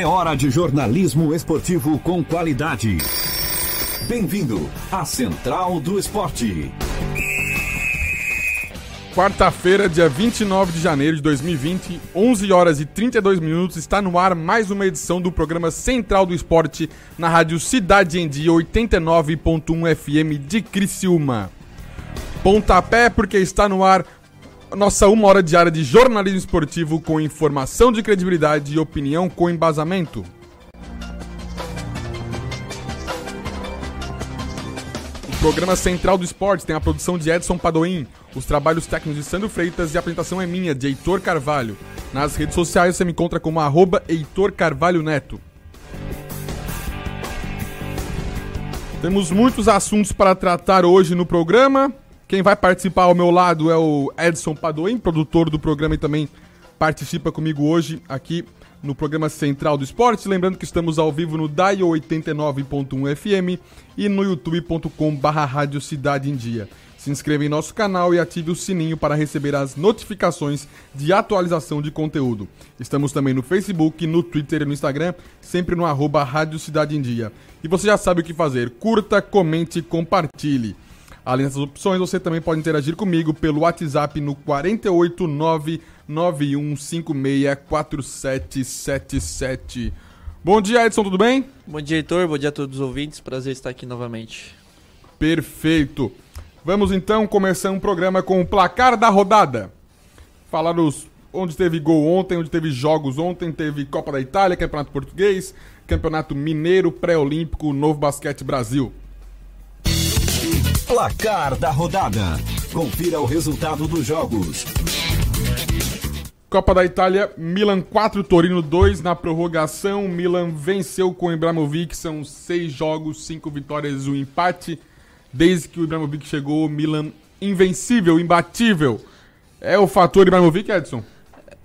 É hora de jornalismo esportivo com qualidade. Bem-vindo à Central do Esporte. Quarta-feira, dia 29 de janeiro de 2020, 11 horas e 32 minutos, está no ar mais uma edição do programa Central do Esporte na rádio Cidade em Dia 89.1 FM de Criciúma. Pontapé porque está no ar nossa uma hora diária de jornalismo esportivo com informação de credibilidade e opinião com embasamento. O programa Central do Esporte tem a produção de Edson Padoim, os trabalhos técnicos de Sandro Freitas e a apresentação é minha, de Heitor Carvalho. Nas redes sociais você me encontra como arroba Heitor Carvalho Neto. Temos muitos assuntos para tratar hoje no programa. Quem vai participar ao meu lado é o Edson Padoim, produtor do programa e também participa comigo hoje aqui no programa Central do Esporte. Lembrando que estamos ao vivo no DAI 89.1 FM e no youtube.com barra Rádio Cidade em Dia. Se inscreva em nosso canal e ative o sininho para receber as notificações de atualização de conteúdo. Estamos também no Facebook, no Twitter e no Instagram, sempre no arroba Rádio Cidade em Dia. E você já sabe o que fazer. Curta, comente, compartilhe. Além dessas opções, você também pode interagir comigo pelo WhatsApp no 48991564777. Bom dia, Edson, tudo bem? Bom dia, Heitor. Bom dia a todos os ouvintes. Prazer estar aqui novamente. Perfeito. Vamos então começar um programa com o placar da rodada. Falar os onde teve gol ontem, onde teve jogos ontem, teve Copa da Itália, Campeonato Português, Campeonato Mineiro, Pré-Olímpico, Novo Basquete Brasil. Placar da rodada. Confira o resultado dos jogos. Copa da Itália, Milan 4, Torino 2 na prorrogação. Milan venceu com o Ibrahimovic, são seis jogos, cinco vitórias e um empate. Desde que o Ibrahimovic chegou, Milan invencível, imbatível. É o fator Ibrahimovic, Edson?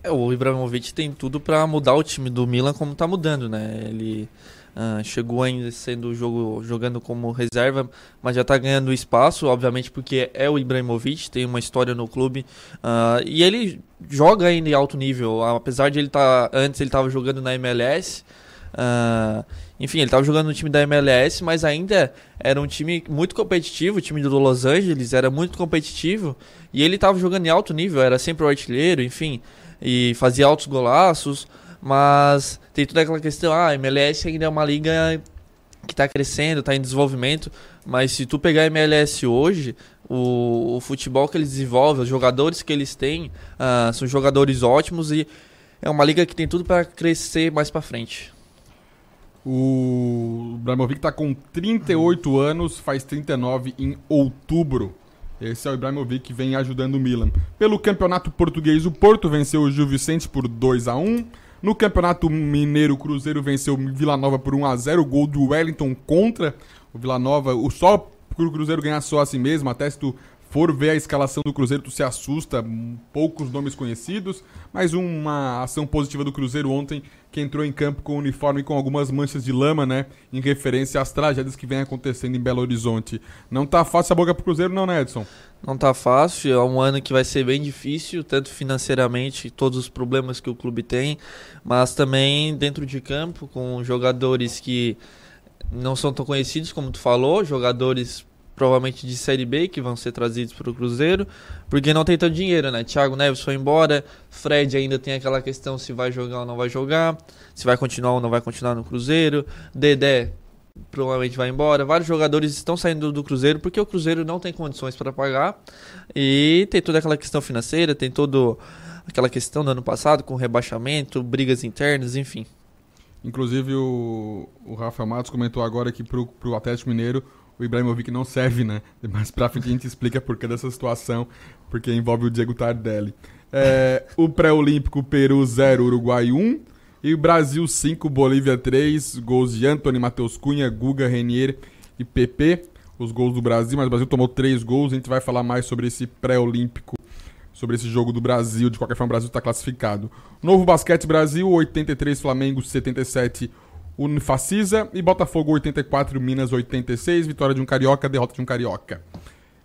É, o Ibrahimovic tem tudo para mudar o time do Milan como tá mudando, né? Ele Uh, chegou ainda sendo jogo, jogando como reserva, mas já está ganhando espaço, obviamente, porque é o Ibrahimovic, tem uma história no clube. Uh, e ele joga ainda em alto nível, apesar de ele estar. Tá, antes ele estava jogando na MLS. Uh, ah, enfim, ele estava jogando no time da MLS, mas ainda era um time muito competitivo, o time do Los Angeles era muito competitivo, e ele estava jogando em alto nível, era sempre o artilheiro, enfim, e fazia altos golaços. Mas tem toda aquela questão, ah, a MLS ainda é uma liga que está crescendo, está em desenvolvimento, mas se tu pegar a MLS hoje, o, o, futebol que eles desenvolvem, os jogadores que eles têm, uh, são jogadores ótimos e é uma liga que tem tudo para crescer mais para frente. O Ibrahimovic está com 38 anos, faz 39 em outubro. Esse é o Ibrahimovic que vem ajudando o Milan. Pelo campeonato português, o Porto venceu o Gil Vicente por 2 a 1 no Campeonato Mineiro, o Cruzeiro venceu o Vila Nova por 1 a 0 gol do Wellington contra o Vila Nova. O só o Cruzeiro ganhar só a si mesmo, até se tu for ver a escalação do Cruzeiro, tu se assusta, poucos nomes conhecidos, mas uma ação positiva do Cruzeiro ontem, que entrou em campo com o uniforme com algumas manchas de lama, né, em referência às tragédias que vem acontecendo em Belo Horizonte. Não tá fácil a boca pro Cruzeiro não, né, Edson? Não tá fácil, é um ano que vai ser bem difícil, tanto financeiramente, todos os problemas que o clube tem, mas também dentro de campo, com jogadores que não são tão conhecidos como tu falou, jogadores provavelmente de Série B que vão ser trazidos para o Cruzeiro, porque não tem tanto dinheiro, né? Thiago Neves foi embora, Fred ainda tem aquela questão se vai jogar ou não vai jogar, se vai continuar ou não vai continuar no Cruzeiro, Dedé provavelmente vai embora. Vários jogadores estão saindo do Cruzeiro porque o Cruzeiro não tem condições para pagar. E tem toda aquela questão financeira, tem toda aquela questão do ano passado com rebaixamento, brigas internas, enfim. Inclusive o, o Rafael Matos comentou agora que para o Atlético Mineiro o Ibrahimovic não serve, né? Mas pra frente a gente explica por que dessa situação, porque envolve o Diego Tardelli. É, o pré-olímpico Peru 0, Uruguai 1. E o Brasil 5, Bolívia 3, gols de Anthony, Matheus Cunha, Guga, Renier e PP. Os gols do Brasil, mas o Brasil tomou 3 gols. A gente vai falar mais sobre esse pré-olímpico, sobre esse jogo do Brasil. De qualquer forma, o Brasil está classificado. Novo Basquete Brasil, 83, Flamengo 77, Unifacisa e Botafogo 84, Minas 86. Vitória de um Carioca, derrota de um Carioca.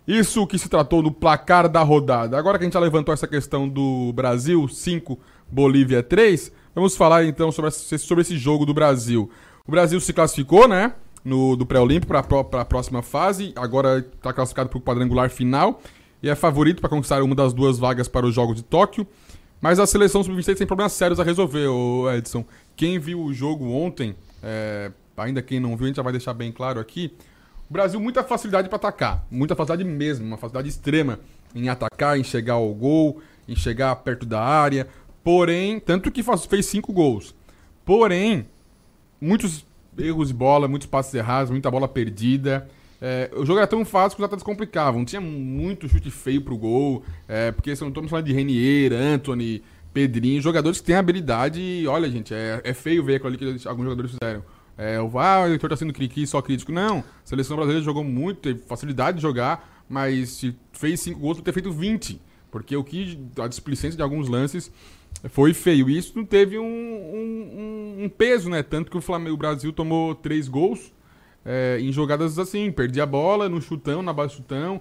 Isso que se tratou do placar da rodada. Agora que a gente já levantou essa questão do Brasil 5, Bolívia 3, Vamos falar então sobre, sobre esse jogo do Brasil. O Brasil se classificou, né? No, do pré-olímpico para a próxima fase. Agora está classificado para o quadrangular final. E é favorito para conquistar uma das duas vagas para os Jogos de Tóquio. Mas a seleção sub-23 tem problemas sérios a resolver, Edson. Quem viu o jogo ontem, é, ainda quem não viu, a gente já vai deixar bem claro aqui. O Brasil, muita facilidade para atacar. Muita facilidade mesmo, uma facilidade extrema em atacar, em chegar ao gol, em chegar perto da área. Porém, tanto que faz, fez cinco gols. Porém, muitos erros de bola, muitos passes errados, muita bola perdida. É, o jogo era tão fácil que os atletas complicavam. Tinha muito chute feio pro gol. É, porque se não estamos falando de Renier, Anthony, Pedrinho, jogadores que têm habilidade. Olha, gente, é, é feio ver aquilo que alguns jogadores fizeram. É, o, ah, o eleitor tá sendo cri só crítico. Não, a seleção brasileira jogou muito, teve facilidade de jogar, mas se fez cinco gols, por ter feito 20. Porque o que a displicência de alguns lances foi feio. E isso não teve um, um, um, peso, né? Tanto que o Flamengo, o Brasil tomou três gols é, em jogadas assim, perdia a bola no chutão, na base chutão,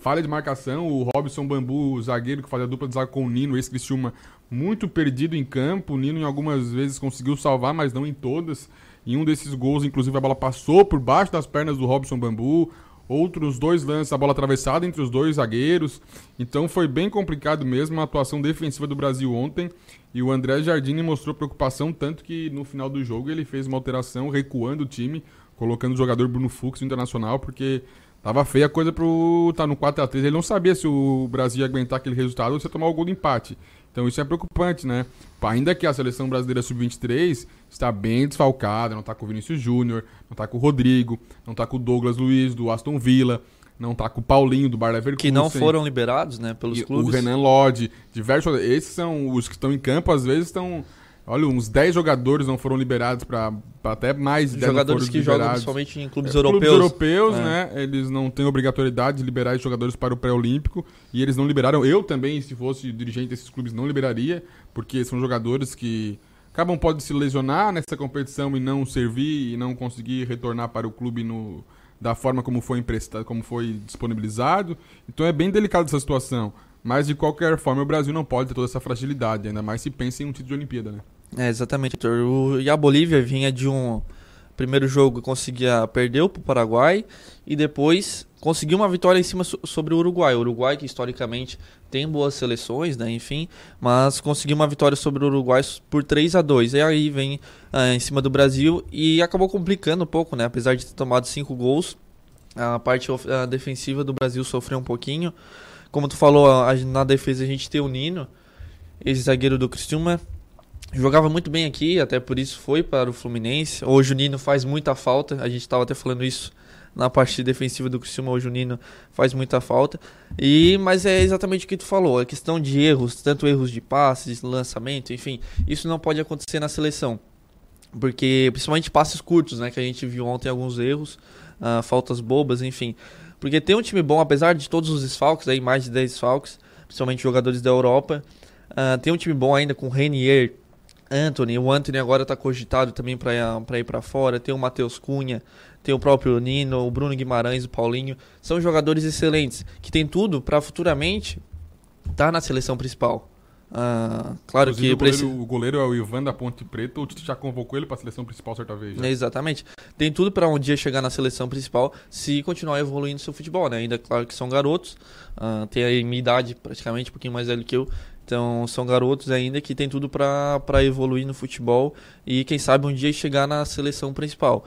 falha de marcação, o Robson Bambu, o zagueiro que fazia a dupla de zaga com o Nino, esse Cristiúma, muito perdido em campo, o Nino em algumas vezes conseguiu salvar, mas não em todas. Em um desses gols, inclusive, a bola passou por baixo das pernas do Robson Bambu. Outros dois lances, a bola atravessada entre os dois zagueiros. Então foi bem complicado mesmo a atuação defensiva do Brasil ontem. E o André Jardine mostrou preocupação, tanto que no final do jogo ele fez uma alteração, recuando o time, colocando o jogador Bruno Fux no Internacional, porque tava feia a coisa pro tá no 4 a 3 Ele não sabia se o Brasil ia aguentar aquele resultado ou se ia tomar o gol do empate. Então isso é preocupante, né? Ainda que a seleção brasileira sub-23 está bem desfalcada, não está com o Vinícius Júnior, não está com o Rodrigo, não está com o Douglas Luiz do Aston Villa, não está com o Paulinho do Bar Leverkusen. Que não foram liberados, né, pelos clubes. O Renan Lodge, diversos. Esses são os que estão em campo, às vezes estão Olha, uns 10 jogadores não foram liberados para até mais de 10 Jogadores que liberados. jogam principalmente em clubes é, europeus. Clubes europeus, é. né? Eles não têm obrigatoriedade de liberar jogadores para o pré-olímpico e eles não liberaram. Eu também, se fosse dirigente desses clubes, não liberaria, porque são jogadores que acabam pode se lesionar nessa competição e não servir e não conseguir retornar para o clube no da forma como foi emprestado, como foi disponibilizado. Então é bem delicada essa situação. Mas de qualquer forma, o Brasil não pode ter toda essa fragilidade, ainda mais se pensa em um título de Olimpíada, né? É, exatamente, O, e a Bolívia vinha de um primeiro jogo conseguia perder para o Paraguai e depois conseguiu uma vitória em cima sobre o Uruguai. O Uruguai que historicamente tem boas seleções, né, enfim, mas conseguiu uma vitória sobre o Uruguai por 3 a 2. E aí vem uh, em cima do Brasil e acabou complicando um pouco, né, apesar de ter tomado cinco gols. A parte a defensiva do Brasil sofreu um pouquinho. Como tu falou, a, na defesa a gente tem o Nino, ex-zagueiro do Criciúma, Jogava muito bem aqui, até por isso foi para o Fluminense. Hoje o Nino faz muita falta, a gente estava até falando isso na parte defensiva do Criciúma, hoje o Nino faz muita falta. E mas é exatamente o que tu falou, a questão de erros, tanto erros de passes, lançamento, enfim, isso não pode acontecer na seleção. Porque principalmente passes curtos, né, que a gente viu ontem alguns erros, uh, faltas bobas, enfim. Porque tem um time bom, apesar de todos os desfalques, aí mais de 10 desfalques, principalmente jogadores da Europa, uh, tem um time bom ainda com Renier, Anthony. O Anthony agora está cogitado também para ir para fora. Tem o Matheus Cunha, tem o próprio Nino, o Bruno Guimarães, o Paulinho. São jogadores excelentes que tem tudo para futuramente estar tá na seleção principal. Ah, claro Inclusive, que o goleiro, o goleiro, é o Ivan da Ponte Preta. O Tite já convocou ele para a seleção principal certa vez. É, exatamente. Tem tudo para um dia chegar na seleção principal se continuar evoluindo seu futebol, né? Ainda claro que são garotos, uh, tem a minha idade praticamente, um pouquinho mais velho que eu. Então são garotos ainda que tem tudo para evoluir no futebol e quem sabe um dia chegar na seleção principal.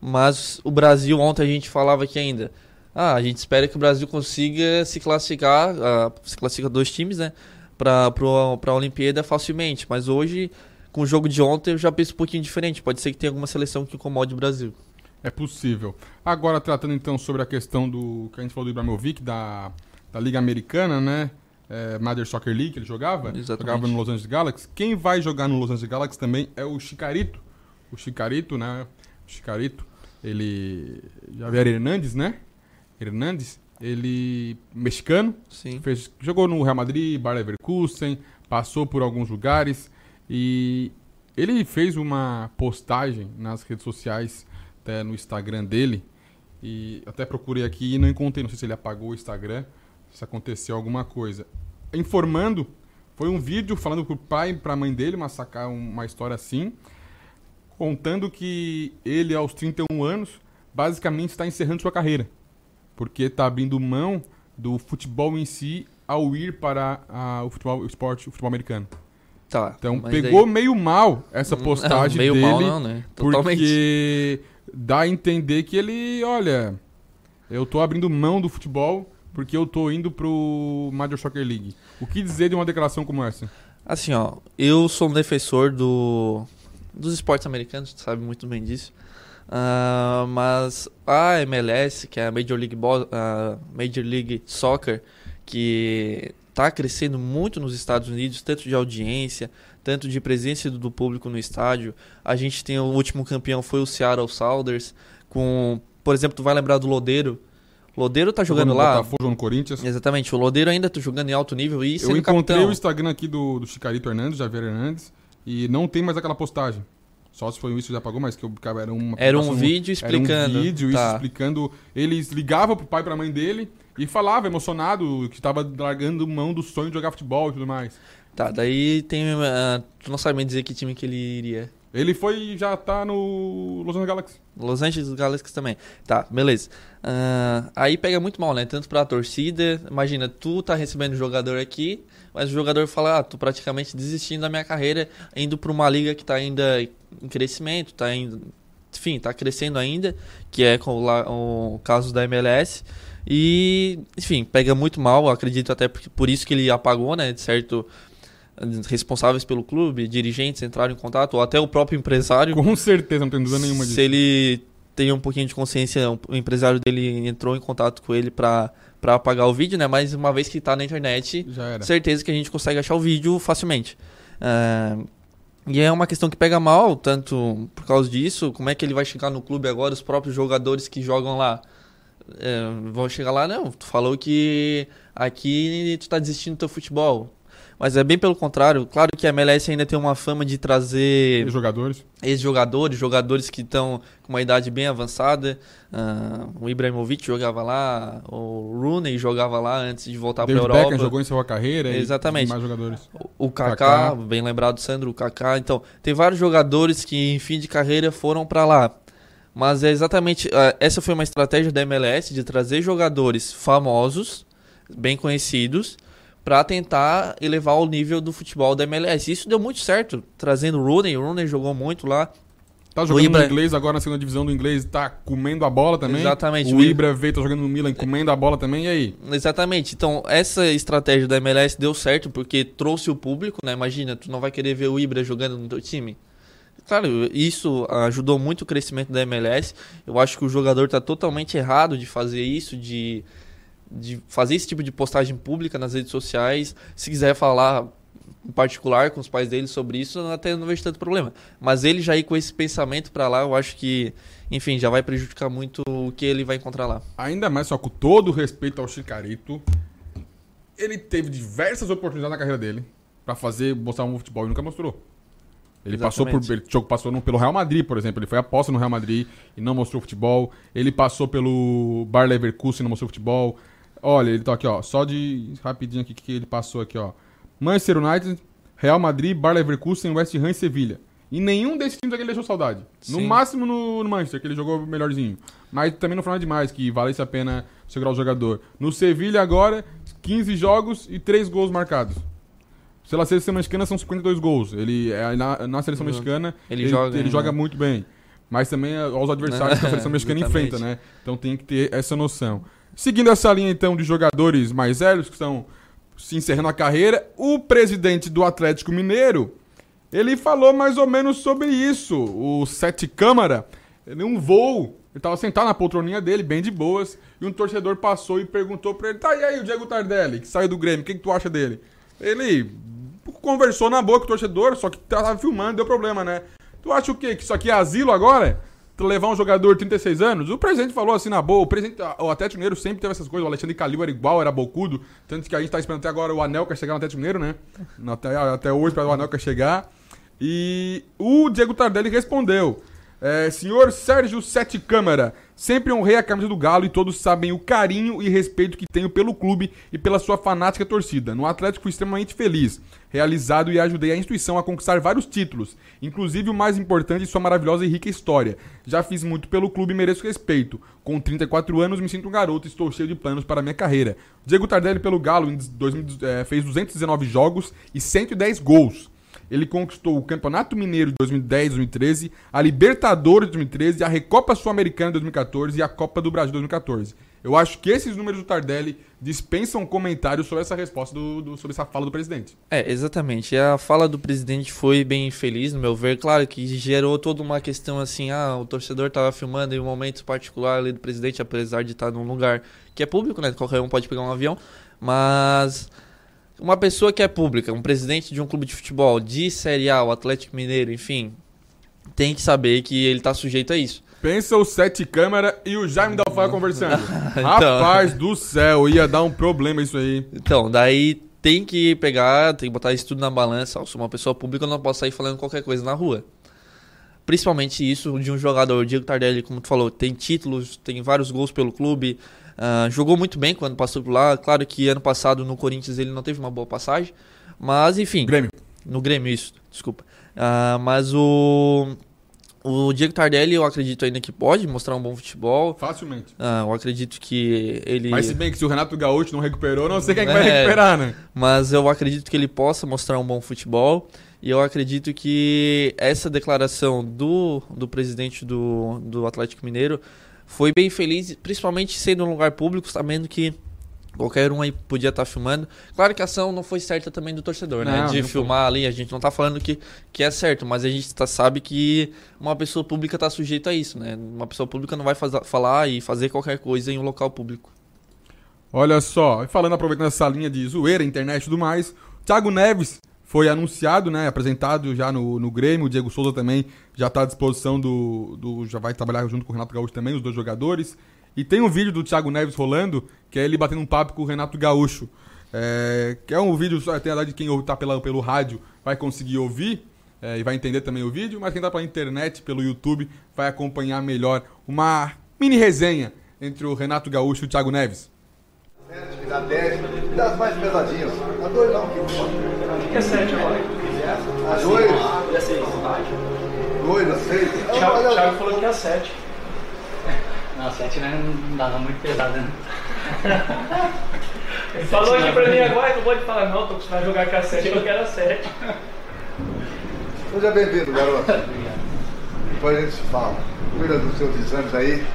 Mas o Brasil, ontem a gente falava aqui ainda, ah, a gente espera que o Brasil consiga se classificar, uh, se classifica dois times, né, para a Olimpíada facilmente. Mas hoje, com o jogo de ontem, eu já penso um pouquinho diferente. Pode ser que tenha alguma seleção que incomode o Brasil. É possível. Agora, tratando então sobre a questão do que a gente falou do Ibrahimovic, da, da Liga Americana, né? é, Mother Soccer League, que ele jogava. Exatamente. Jogava no Los Angeles Galaxy. Quem vai jogar no Los Angeles Galaxy também é o Chicarito. O Chicarito, né? O Chicarito, ele... Javier Hernandes, né? Hernandes, ele... Mexicano. Sim. Fez, jogou no Real Madrid, Bayer Leverkusen, passou por alguns lugares. E ele fez uma postagem nas redes sociais, até no Instagram dele. E até procurei aqui e não encontrei. Não sei se ele apagou o Instagram se aconteceu alguma coisa. Informando Foi um vídeo falando pro pai e pra mãe dele, uma, uma história assim, contando que ele, aos 31 anos, basicamente está encerrando sua carreira. Porque está abrindo mão do futebol em si ao ir para a, o futebol o esporte, o futebol americano. Tá. Então pegou daí- meio mal essa Não, postagem meio dele. mal não, né? Totalmente. Porque dá a entender que ele, olha, eu tô abrindo mão do futebol porque eu tô indo pro Major Soccer League. O que dizer de uma declaração como essa? Assim, ó, eu sou um defensor do dos esportes americanos, tu sabe muito bem disso. Ah, mas a MLS, que é a Major League, Bo- a Major League Soccer, que está crescendo muito nos Estados Unidos, tanto de audiência, tanto de presença do público no estádio. A gente tem o último campeão foi o Seattle Sounders, com, por exemplo, tu vai lembrar do Lodeiro. Lodeiro tá jogando no lá. Botafogo, no Corinthians. Exatamente, o Lodeiro ainda tá jogando em alto nível e Eu encontrei capitão. o Instagram aqui do, do Chicarito Hernandes, Javier Hernandes, e não tem mais aquela postagem. Só se foi isso que já pagou, mas que eu, cara, era uma Era um vídeo explicando. Era um vídeo, isso Tá. explicando. Eles ligavam pro pai e pra mãe dele e falava emocionado que tava largando mão do sonho de jogar futebol e tudo mais. Tá, daí tem. ah, tu não sabe me dizer que time que ele iria. Ele foi já tá no Los Angeles Galaxy. Los Angeles Galaxy também. Tá, beleza. Ah, aí pega muito mal, né? Tanto pra torcida. Imagina, tu tá recebendo jogador aqui, mas o jogador fala: ah, tô praticamente desistindo da minha carreira, indo pra uma liga que tá ainda em crescimento, tá indo. Enfim, tá crescendo ainda, que é com o caso da MLS. E, enfim, pega muito mal, acredito até por, por isso que ele apagou, né? De certo, responsáveis pelo clube, dirigentes entraram em contato, ou até o próprio empresário. Com certeza, não tem dúvida nenhuma disso. Se ele tem um pouquinho de consciência, o empresário dele entrou em contato com ele pra, pra apagar o vídeo, né? Mas uma vez que tá na internet, certeza que a gente consegue achar o vídeo facilmente. Ah, e é uma questão que pega mal, tanto por causa disso, como é que ele vai chegar no clube agora, os próprios jogadores que jogam lá. é, vão chegar lá, não, tu falou que aqui tu tá desistindo do teu futebol. Mas é bem pelo contrário, claro que a MLS ainda tem uma fama de trazer jogadores. ex-jogadores, jogadores que estão com uma idade bem avançada. Ah, o Ibrahimovic jogava lá, o Rooney jogava lá antes de voltar para a Europa. Beckham jogou em sua carreira. Exatamente. Mais jogadores. O Kaká, Kaká. bem lembrado, Sandro, o Kaká. Então, tem vários jogadores que em fim de carreira foram para lá. Mas é exatamente ah, essa foi uma estratégia da MLS de trazer jogadores famosos, bem conhecidos, para tentar elevar o nível do futebol da MLS. Isso deu muito certo, trazendo o Rooney. O Rooney jogou muito lá. Tá jogando Ibra- no inglês agora na segunda divisão do inglês, tá comendo a bola também. Exatamente. O Ibra veio, tá jogando no Milan, comendo a bola também, e aí? Exatamente. Então, essa estratégia da MLS deu certo porque trouxe o público, né? Imagina, tu não vai querer ver o Ibra jogando no teu time. Claro, isso ajudou muito o crescimento da MLS. Eu acho que o jogador tá totalmente errado de fazer isso, de, de fazer esse tipo de postagem pública nas redes sociais. Se quiser falar em particular com os pais dele sobre isso, eu até não vejo tanto problema. Mas ele já ir com esse pensamento pra lá, eu acho que, enfim, já vai prejudicar muito o que ele vai encontrar lá. Ainda mais, só com todo o respeito ao Chicarito, ele teve diversas oportunidades na carreira dele pra fazer, mostrar um futebol e nunca mostrou. Ele passou por Exatamente. ele passou no- pelo Real Madrid, por exemplo. Ele foi aposta no Real Madrid e não mostrou futebol. Ele passou pelo Bayer Leverkusen e não mostrou futebol. Olha, ele tá aqui, ó. Só de rapidinho aqui que ele passou aqui, ó. Manchester United, Real Madrid, Bayer Leverkusen, West Ham e Sevilha. E nenhum desses times aqui ele deixou saudade. No Sim. máximo no, no Manchester, que ele jogou melhorzinho. Mas também não foi nada demais, que valesse a pena segurar o jogador. No Sevilha agora, 15 jogos e 3 gols marcados. Pela seleção mexicana são 52 gols. Ele é, na, na seleção Uhum. mexicana Ele ele, joga, ele né? joga muito bem. Mas também aos adversários que a seleção mexicana enfrenta, né? Então tem que ter essa noção. Seguindo essa linha, então, de jogadores mais velhos que estão se encerrando a carreira, o presidente do Atlético Mineiro, ele falou mais ou menos sobre isso. O Sete Câmara, um voo, ele tava sentado na poltroninha dele, bem de boas, e um torcedor passou e perguntou pra ele, tá, e aí o Diego Tardelli, que saiu do Grêmio, o que, que tu acha dele? Ele conversou na boa com o torcedor, só que tava filmando, deu problema, né? Tu acha o quê? Que isso aqui é asilo agora? Levar um jogador de 36 anos? O presidente falou assim na boa. O presidente, o Atlético Mineiro sempre teve essas coisas. O Alexandre Calil era igual, era bocudo. Tanto que a gente tá esperando até agora o Anel quer chegar no Atlético Mineiro, né? Até, até hoje, para o Anel quer chegar. E o Diego Tardelli respondeu. É, senhor Sérgio Sete Câmara, sempre honrei a camisa do Galo e todos sabem o carinho e respeito que tenho pelo clube e pela sua fanática torcida. No Atlético fui extremamente feliz, realizado e ajudei a instituição a conquistar vários títulos, inclusive o mais importante sua maravilhosa e rica história. Já fiz muito pelo clube e mereço respeito. Com 34 anos me sinto um garoto e estou cheio de planos para minha carreira. Diego Tardelli pelo Galo em 2000, é, fez 219 jogos e 110 gols. Ele conquistou o Campeonato Mineiro de 2010 2013, a Libertadores de 2013, a Recopa Sul-Americana de 2014 e a Copa do Brasil de 2014. Eu acho que esses números do Tardelli dispensam comentários sobre essa resposta, do, do, sobre essa fala do presidente. É, exatamente. A fala do presidente foi bem feliz, no meu ver. Claro que gerou toda uma questão assim, ah, o torcedor estava filmando em um momento particular ali do presidente, apesar de estar num lugar que é público, né? Qualquer um pode pegar um avião, mas uma pessoa que é pública, um presidente de um clube de futebol, de Série A, o Atlético Mineiro, enfim, tem que saber que ele está sujeito a isso. Pensa o Sete Câmara e o Jaime Dalfaia conversando. então... Rapaz do céu, ia dar um problema isso aí. Então, daí tem que pegar, tem que botar isso tudo na balança. Eu sou uma pessoa pública, eu não posso sair falando qualquer coisa na rua. Principalmente isso de um jogador, o Diego Tardelli, como tu falou, tem títulos, tem vários gols pelo clube, Uh, jogou muito bem quando passou por lá. Claro que ano passado no Corinthians ele não teve uma boa passagem. Mas enfim. Grêmio. No Grêmio, isso. Desculpa. Uh, mas o. O Diego Tardelli, eu acredito ainda que pode mostrar um bom futebol. Facilmente. Uh, eu acredito que ele. Mas se bem que se o Renato Gaúcho não recuperou, não sei quem é, que vai é, recuperar, né? Mas eu acredito que ele possa mostrar um bom futebol. E eu acredito que essa declaração do, do presidente do, do Atlético Mineiro foi bem feliz, principalmente sendo um lugar público, sabendo que qualquer um aí podia estar tá filmando. Claro que a ação não foi certa também do torcedor, né? não, né? De filmar foi. ali, a gente não está falando que, que é certo, mas a gente tá, sabe que uma pessoa pública está sujeita a isso, né? Uma pessoa pública não vai faz, falar e fazer qualquer coisa em um local público. Olha só, falando, aproveitando essa linha de zoeira, internet e tudo mais, Thiago Neves foi anunciado, né, apresentado já no, no Grêmio. O Diego Souza também já está à disposição do, do. Já vai trabalhar junto com o Renato Gaúcho também, os dois jogadores. E tem um vídeo do Thiago Neves rolando, que é ele batendo um papo com o Renato Gaúcho. É, que é um vídeo, só tem a de quem está pela, pelo rádio vai conseguir ouvir é, e vai entender também o vídeo, mas quem está pela internet, pelo YouTube, vai acompanhar melhor uma mini resenha entre o Renato Gaúcho e o Thiago Neves. Dá 10, das mais pesadinhas. A dois não, que que é 7 agora? A 2? E a 6? 2, a 6? O Thiago falou que é a 7. Não, 7 não dava muito pesado, né? Ele falou aqui pra mim agora que eu pode falar, não, tô acostumado a jogar com a 7, eu quero a 7. Seja bem-vindo, garoto. Obrigado. Depois a gente se fala. Cuida dos seus exames aí.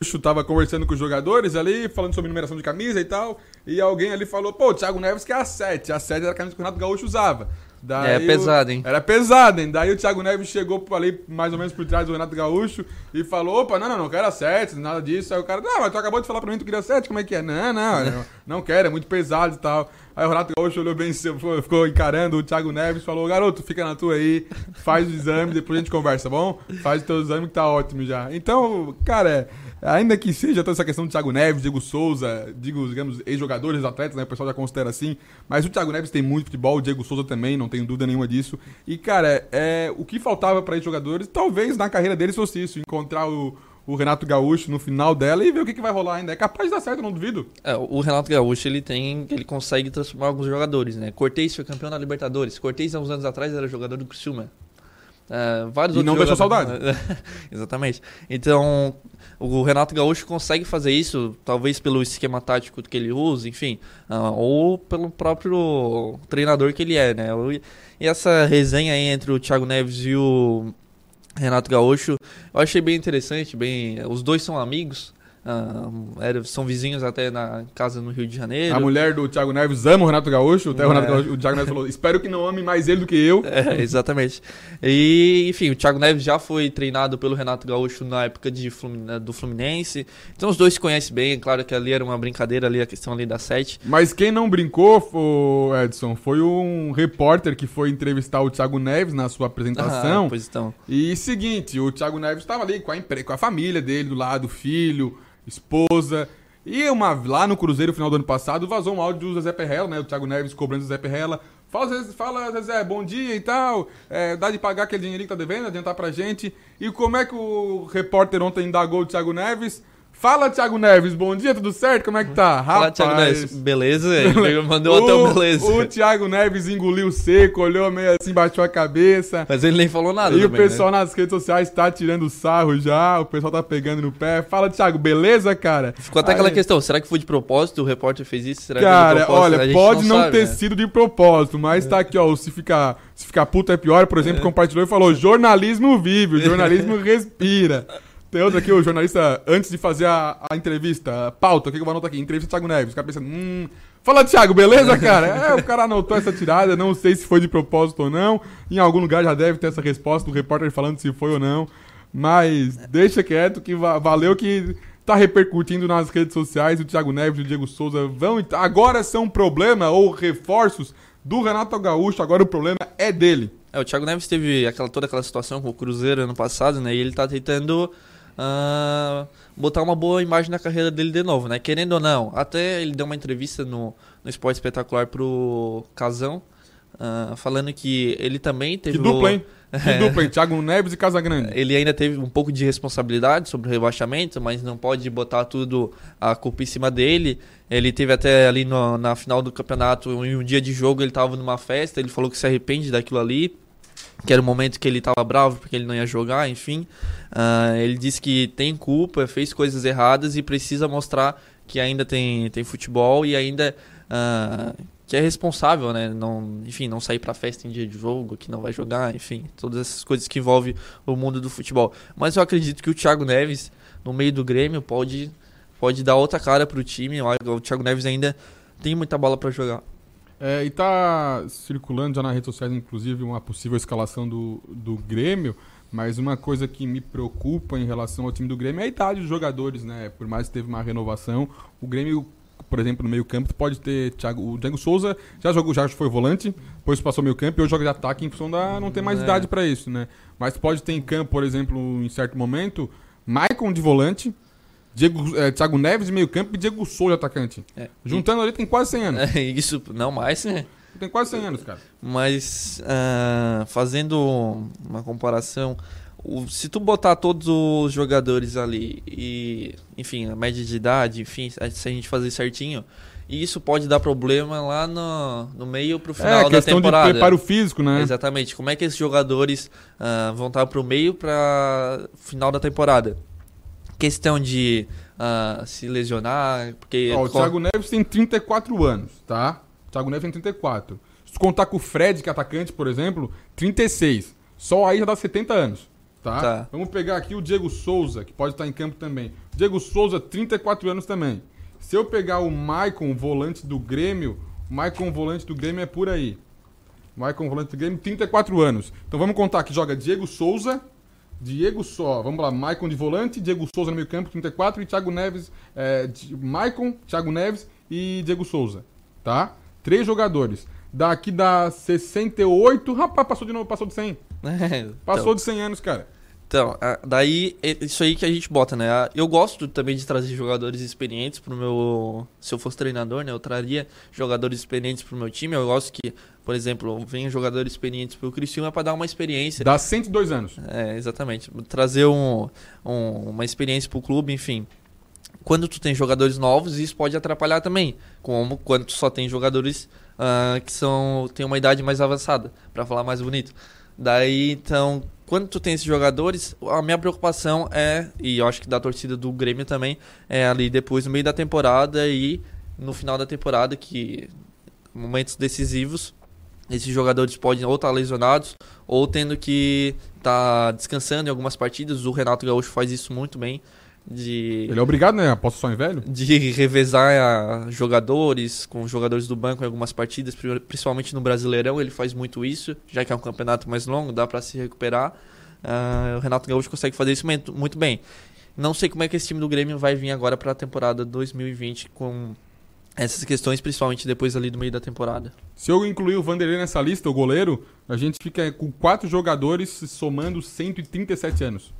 A gente tava conversando com os jogadores ali, falando sobre numeração de camisa e tal, e alguém ali falou, pô, o Thiago Neves que é a 7, a 7 era a camisa que o Renato Gaúcho usava. Daí é pesado, hein? Era pesado, hein? Daí o Thiago Neves chegou ali mais ou menos por trás do Renato Gaúcho e falou: opa, não, não, não quero a 7, nada disso. Aí o cara, não, mas tu acabou de falar pra mim que tu queria 7, como é que é? Não, não, não, não quero, é muito pesado e tal. Aí o Renato Gaúcho olhou bem, ficou encarando o Thiago Neves falou: garoto, fica na tua aí, faz o exame, depois a gente conversa, tá bom? Faz o teu exame que tá ótimo já. Então, cara. Ainda que seja toda essa questão do Thiago Neves, Diego Souza, digo, digamos, ex-jogadores, atletas, né? O pessoal já considera assim. Mas o Thiago Neves tem muito futebol, o Diego Souza também, não tenho dúvida nenhuma disso. E, cara, é, o que faltava para esses jogadores, talvez na carreira deles fosse isso, encontrar o, o Renato Gaúcho no final dela e ver o que, que vai rolar ainda. É capaz de dar certo, não duvido. É, o Renato Gaúcho, ele tem. ele consegue transformar alguns jogadores, né? Cortez foi campeão da Libertadores. Cortez, há uns anos atrás, era jogador do Criciúma. Uh, vários e não deixou saudade. Exatamente. Então, o Renato Gaúcho consegue fazer isso, talvez pelo esquema tático que ele usa, enfim, uh, ou pelo próprio treinador que ele é, né? E essa resenha aí entre o Thiago Neves e o Renato Gaúcho, eu achei bem interessante, bem, os dois são amigos, Uh, era, são vizinhos até na casa no Rio de Janeiro. A mulher do Thiago Neves ama o Renato Gaúcho. Até é. o, Renato Gaúcho, o Thiago Neves falou: Espero que não ame mais ele do que eu. É, exatamente. E, enfim, o Thiago Neves já foi treinado pelo Renato Gaúcho na época de Flumin do Fluminense. Então os dois se conhecem bem. É claro que ali era uma brincadeira, ali a questão ali da sete. Mas quem não brincou, Edson, foi um repórter que foi entrevistar o Thiago Neves na sua apresentação. Ah, pois então. E seguinte: o Thiago Neves estava ali com a, com a família dele do lado, filho esposa. E uma, lá no Cruzeiro, no final do ano passado, vazou um áudio do Zé Perrella, né? O Thiago Neves cobrando o Zé Perrella, Fala, Zezé- fala, Zezé, bom dia e tal. É, dá de pagar aquele dinheirinho que tá devendo, adiantar pra gente. E como é que o repórter ontem indagou o Thiago Neves? Fala, Thiago Neves, bom dia, tudo certo? Como é que tá? Fala, Thiago Neves. Beleza? Ele mandou até o beleza. O Thiago Neves engoliu seco, olhou meio assim, baixou a cabeça. Mas ele nem falou nada E o também, né? pessoal nas redes sociais tá tirando sarro já, o pessoal tá pegando no pé. Fala, Thiago, beleza, cara? Ficou até aquela Aí- questão, será que foi de propósito? O repórter fez isso? Será que Cara, foi de propósito? A olha, pode não, sabe, ter né? sido de propósito, mas tá aqui, ó, o se ficar, se ficar puto é pior, por exemplo, compartilhou e falou, jornalismo vive, o jornalismo respira. Tem outro aqui, o jornalista, antes de fazer a, a entrevista, a pauta, o que eu vou anotar aqui? Entrevista Thiago Neves, o cara pensando, hum... Fala, Thiago, beleza, cara? É, o cara anotou essa tirada, não sei se foi de propósito ou não. Em algum lugar já deve ter essa resposta do repórter falando se foi ou não. Mas deixa quieto que va- valeu que tá repercutindo nas redes sociais. O Thiago Neves e o Diego Souza vão. Agora são problema ou reforços do Renato Gaúcho. Agora o problema é dele. É, o Thiago Neves teve aquela, toda aquela situação com o Cruzeiro ano passado, né? E ele tá tentando ah, botar uma boa imagem na carreira dele de novo, né? Querendo ou não, até ele deu uma entrevista no, no Esporte Espetacular pro Casão, ah, falando que ele também teve. Que dupla, o- hein? Que dupla, hein? Thiago Neves e Casagrande. Ele ainda teve um pouco de responsabilidade sobre o rebaixamento, mas não pode botar tudo a culpa em cima dele. Ele teve até ali no- na final do campeonato, em um dia de jogo, ele estava numa festa, ele falou que se arrepende daquilo ali, que era o momento que ele estava bravo porque ele não ia jogar, enfim. Ah, ele disse que tem culpa, fez coisas erradas e precisa mostrar que ainda tem, tem futebol e ainda ah, que é responsável, né? Não, enfim, não sair pra festa em dia de jogo, que não vai jogar, enfim, todas essas coisas que envolvem o mundo do futebol. Mas eu acredito que o Thiago Neves, no meio do Grêmio, pode, pode dar outra cara pro time. O Thiago Neves ainda tem muita bola pra jogar. É, e tá circulando já nas redes sociais, inclusive, uma possível escalação do, do Grêmio. Mas uma coisa que me preocupa em relação ao time do Grêmio é a idade dos jogadores, né? Por mais que teve uma renovação, o Grêmio, por exemplo, no meio-campo, pode ter Thiago, o Diego Souza já jogou, já foi volante, depois passou meio-campo e hoje joga de ataque em função da não ter mais É. idade pra isso, né? Mas pode ter em campo, por exemplo, em certo momento, Maicon de volante, Diego, eh, Thiago Neves de meio-campo e Diego Souza atacante. É. Juntando ali tem quase 100 anos. É, isso, não mais, né? Tem quase 100 anos, cara. Mas ah, fazendo uma comparação, o- se tu botar todos os jogadores ali e, enfim, a média de idade, enfim, se a gente fazer certinho, isso pode dar problema lá no, no meio pro final é, da questão de temporada. preparo físico, né? Exatamente. Como é que esses jogadores ah, vão estar pro meio para final da temporada? Questão de ah, se lesionar, porque Ó, o Thiago Neves tem 34 anos, tá? O Thiago Neves tem 34. Se tu contar com o Fred, que é atacante, por exemplo, 36. Só aí já dá 70 anos, tá? Tá. Vamos pegar aqui o Diego Souza, que pode estar em campo também. Diego Souza, 34 anos também. Se eu pegar o Maicon, volante do Grêmio, o Maicon, volante do Grêmio, é por aí. Maicon, volante do Grêmio, 34 anos. Então vamos contar que joga Diego Souza, Diego só, vamos lá, Maicon de volante, Diego Souza no meio campo, 34, e Thiago Neves, é, Maicon, Thiago Neves e Diego Souza, tá? Três jogadores. Daqui dá 68, rapaz, passou de novo, passou de 100. É, Passou então, de 100 anos, cara. Então, daí isso aí que a gente bota, né? Eu gosto também de trazer jogadores experientes pro meu. Se eu fosse treinador, né? Eu traria jogadores experientes pro meu time. Eu gosto que, por exemplo, venham jogadores experientes pro Criciúma para dar uma experiência. Dá 102 anos. É, exatamente. Trazer um, um- uma experiência pro clube, enfim. Quando tu tem jogadores novos, isso pode atrapalhar também. Como quando tu só tem jogadores ah, que são têm uma idade mais avançada, para falar mais bonito. Daí, então, quando tu tem esses jogadores, a minha preocupação é, e eu acho que da torcida do Grêmio também, é ali depois no meio da temporada e no final da temporada, que momentos decisivos, esses jogadores podem ou estar lesionados ou tendo que estar descansando em algumas partidas. O Renato Gaúcho faz isso muito bem. De, Ele é obrigado, né? Aposta só em velho. de revezar ah, jogadores com jogadores do banco em algumas partidas, pri- principalmente no Brasileirão, ele faz muito isso, já que é um campeonato mais longo, dá para se recuperar. Ah, o Renato Gaúcho consegue fazer isso muito, muito bem. Não sei como é que esse time do Grêmio vai vir agora para a temporada 2020 com essas questões, principalmente depois ali do meio da temporada. Se eu incluir o Vanderlei nessa lista, o goleiro, a gente fica com quatro jogadores somando 137 anos.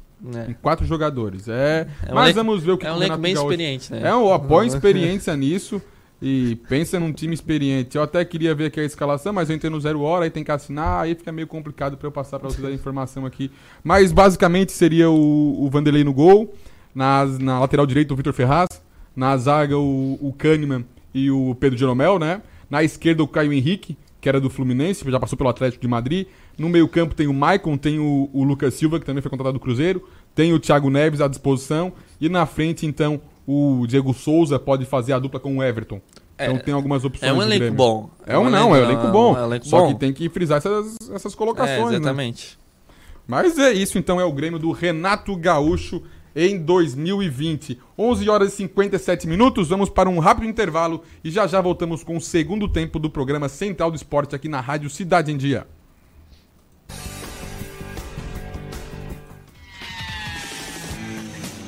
Em quatro jogadores. É, É um mas elenco- vamos ver o que É um elenco bem Gaúcho- experiente, né? É, eu apoio experiência nisso. E pensa num time experiente. Eu até queria ver aqui a escalação, mas eu entrei no zero hora, aí tem que assinar, aí fica meio complicado para eu passar para vocês a informação aqui. Mas basicamente seria o, o Vanderlei no gol, na, na lateral direita o Vitor Ferraz, na zaga o, o Kahneman e o Pedro Jeromel, né? Na esquerda o Caio Henrique, que era do Fluminense, já passou pelo Atlético de Madrid. No meio-campo tem o Maicon, tem o, o, Lucas Silva, que também foi contratado do Cruzeiro, tem o Thiago Neves à disposição, e na frente, então, o Diego Souza pode fazer a dupla com o Everton. Então tem algumas opções. É um elenco bom. É um, não, é um elenco bom. É um elenco só bom. que tem que frisar essas, essas colocações. É, exatamente. Né? Mas é isso, então, é o Grêmio do Renato Gaúcho em 2020. 11 horas e 57 minutos, vamos para um rápido intervalo e já já voltamos com o segundo tempo do programa Central do Esporte aqui na Rádio Cidade em Dia.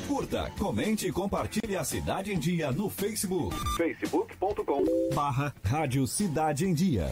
Curta, comente e compartilhe a Cidade em Dia no Facebook. facebook.com barra Rádio Cidade em Dia.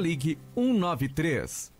ligue 193.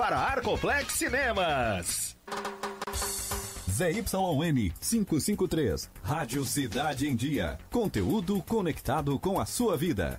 para Arcoplex Cinemas. ZYN 553, Rádio Cidade em Dia. Conteúdo conectado com a sua vida.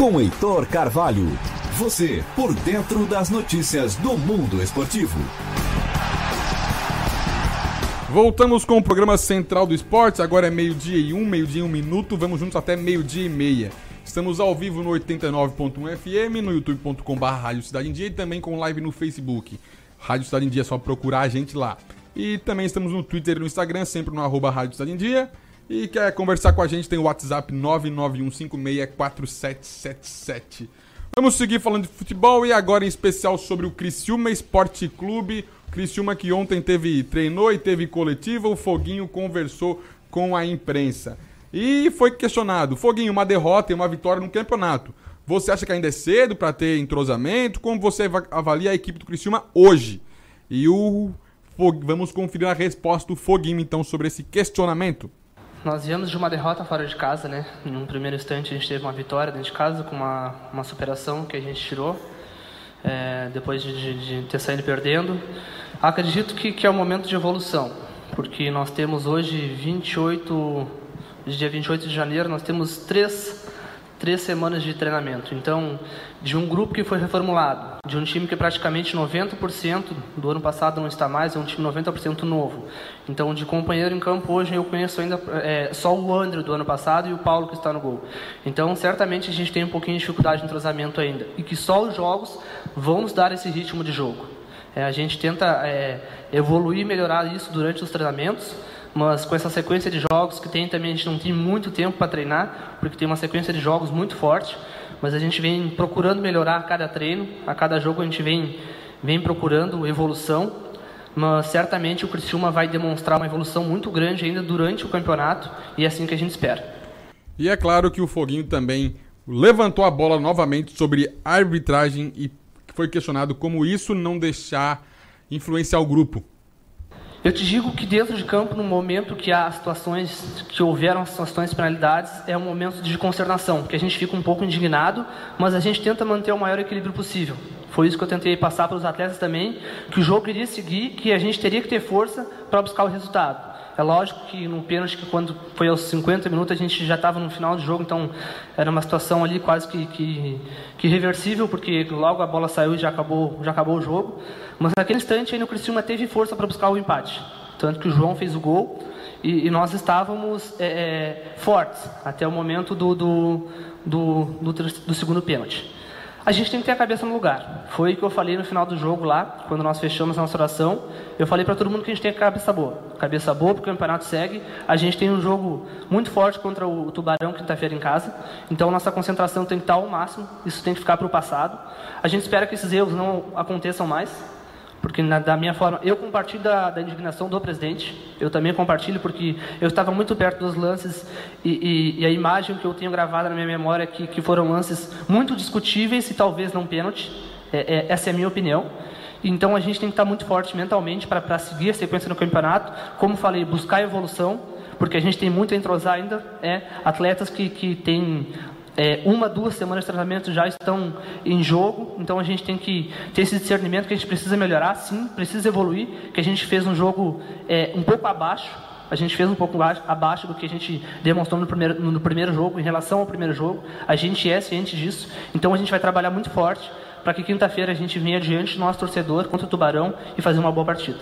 com Heitor Carvalho. Você por dentro das notícias do mundo esportivo. Voltamos com o programa Central do Esporte. Agora é meio-dia e um, meio-dia e um minuto. Vamos juntos até meio-dia e meia. Estamos ao vivo no 89.1 FM, no youtube.com.br Rádio Cidade em Dia e também com live no Facebook. Rádio Cidade em Dia, é só procurar a gente lá. E também estamos no Twitter e no Instagram, sempre no arroba Rádio Cidade em Dia. E quer conversar com a gente, tem o WhatsApp 991564777. Vamos seguir falando de futebol e agora em especial sobre o Criciúma Esporte Clube. Criciúma que ontem teve treinou e teve coletiva, o Foguinho conversou com a imprensa. E foi questionado, Foguinho, uma derrota e uma vitória no campeonato. Você acha que ainda é cedo para ter entrosamento? Como você va- avalia a equipe do Criciúma hoje? E o Fo- vamos conferir a resposta do Foguinho então sobre esse questionamento. Nós viemos de uma derrota fora de casa, né? Em um primeiro instante a gente teve uma vitória dentro de casa com uma, uma superação que a gente tirou é, depois de, de- ter saído perdendo. Acredito que, que é um momento de evolução, porque nós temos hoje 28, dia 28 de janeiro, nós temos três, três semanas de treinamento. Então, de um grupo que foi reformulado, de um time que praticamente 90% do ano passado não está mais, é um time 90% novo. Então, de companheiro em campo hoje eu conheço ainda é, só o André do ano passado e o Paulo que está no gol. Então, certamente a gente tem um pouquinho de dificuldade de entrosamento ainda e que só os jogos vão nos dar esse ritmo de jogo. É, a gente tenta é, evoluir e melhorar isso durante os treinamentos, mas com essa sequência de jogos que tem também a gente não tem muito tempo para treinar, porque tem uma sequência de jogos muito forte, mas a gente vem procurando melhorar a cada treino, a cada jogo a gente vem, vem procurando evolução, mas certamente o Criciúma vai demonstrar uma evolução muito grande ainda durante o campeonato e é assim que a gente espera. E é claro que o Foguinho também levantou a bola novamente sobre arbitragem e foi questionado como isso não deixar influenciar o grupo. Eu te digo que dentro de campo, no momento que há situações, que houveram situações de penalidades, é um momento de consternação, que a gente fica um pouco indignado, mas a gente tenta manter o maior equilíbrio possível. Foi isso que eu tentei passar para os atletas também, que o jogo iria seguir, que a gente teria que ter força para buscar o resultado. É lógico que no pênalti, que quando foi aos 50 minutos, a gente já estava no final do jogo, então era uma situação ali quase que, que, que irreversível, porque logo a bola saiu e já acabou, já acabou o jogo. Mas naquele instante ainda o Criciúma teve força para buscar o empate. Tanto que o João fez o gol e, e nós estávamos é, é, fortes até o momento do, do, do, do, do segundo pênalti. A gente tem que ter a cabeça no lugar. Foi o que eu falei no final do jogo lá, quando nós fechamos a nossa oração. Eu falei para todo mundo que a gente tem a cabeça boa. Cabeça boa, porque o campeonato segue. A gente tem um jogo muito forte contra o Tubarão, quinta-feira em casa. Então, nossa concentração tem que estar ao máximo. Isso tem que ficar para o passado. A gente espera que esses erros não aconteçam mais. Porque, na, da minha forma, eu compartilho da, da, indignação do presidente. Eu também compartilho porque eu estava muito perto dos lances e, e, e, a imagem que eu tenho gravada na minha memória é que, que foram lances muito discutíveis e talvez não pênalti. É, é, essa é a minha opinião. Então a gente tem que estar muito forte mentalmente para seguir a sequência no campeonato. Como falei, buscar evolução, porque a gente tem muito a entrosar ainda. É, atletas que, que têm é, uma, duas semanas de tratamento já estão em jogo, então a gente tem que ter esse discernimento que a gente precisa melhorar, sim, precisa evoluir, que a gente fez um jogo é, um pouco abaixo, a gente fez um pouco abaixo do que a gente demonstrou no primeiro, no primeiro jogo, em relação ao primeiro jogo, a gente é ciente disso, então a gente vai trabalhar muito forte para que quinta-feira a gente venha diante do nosso torcedor contra o Tubarão e fazer uma boa partida.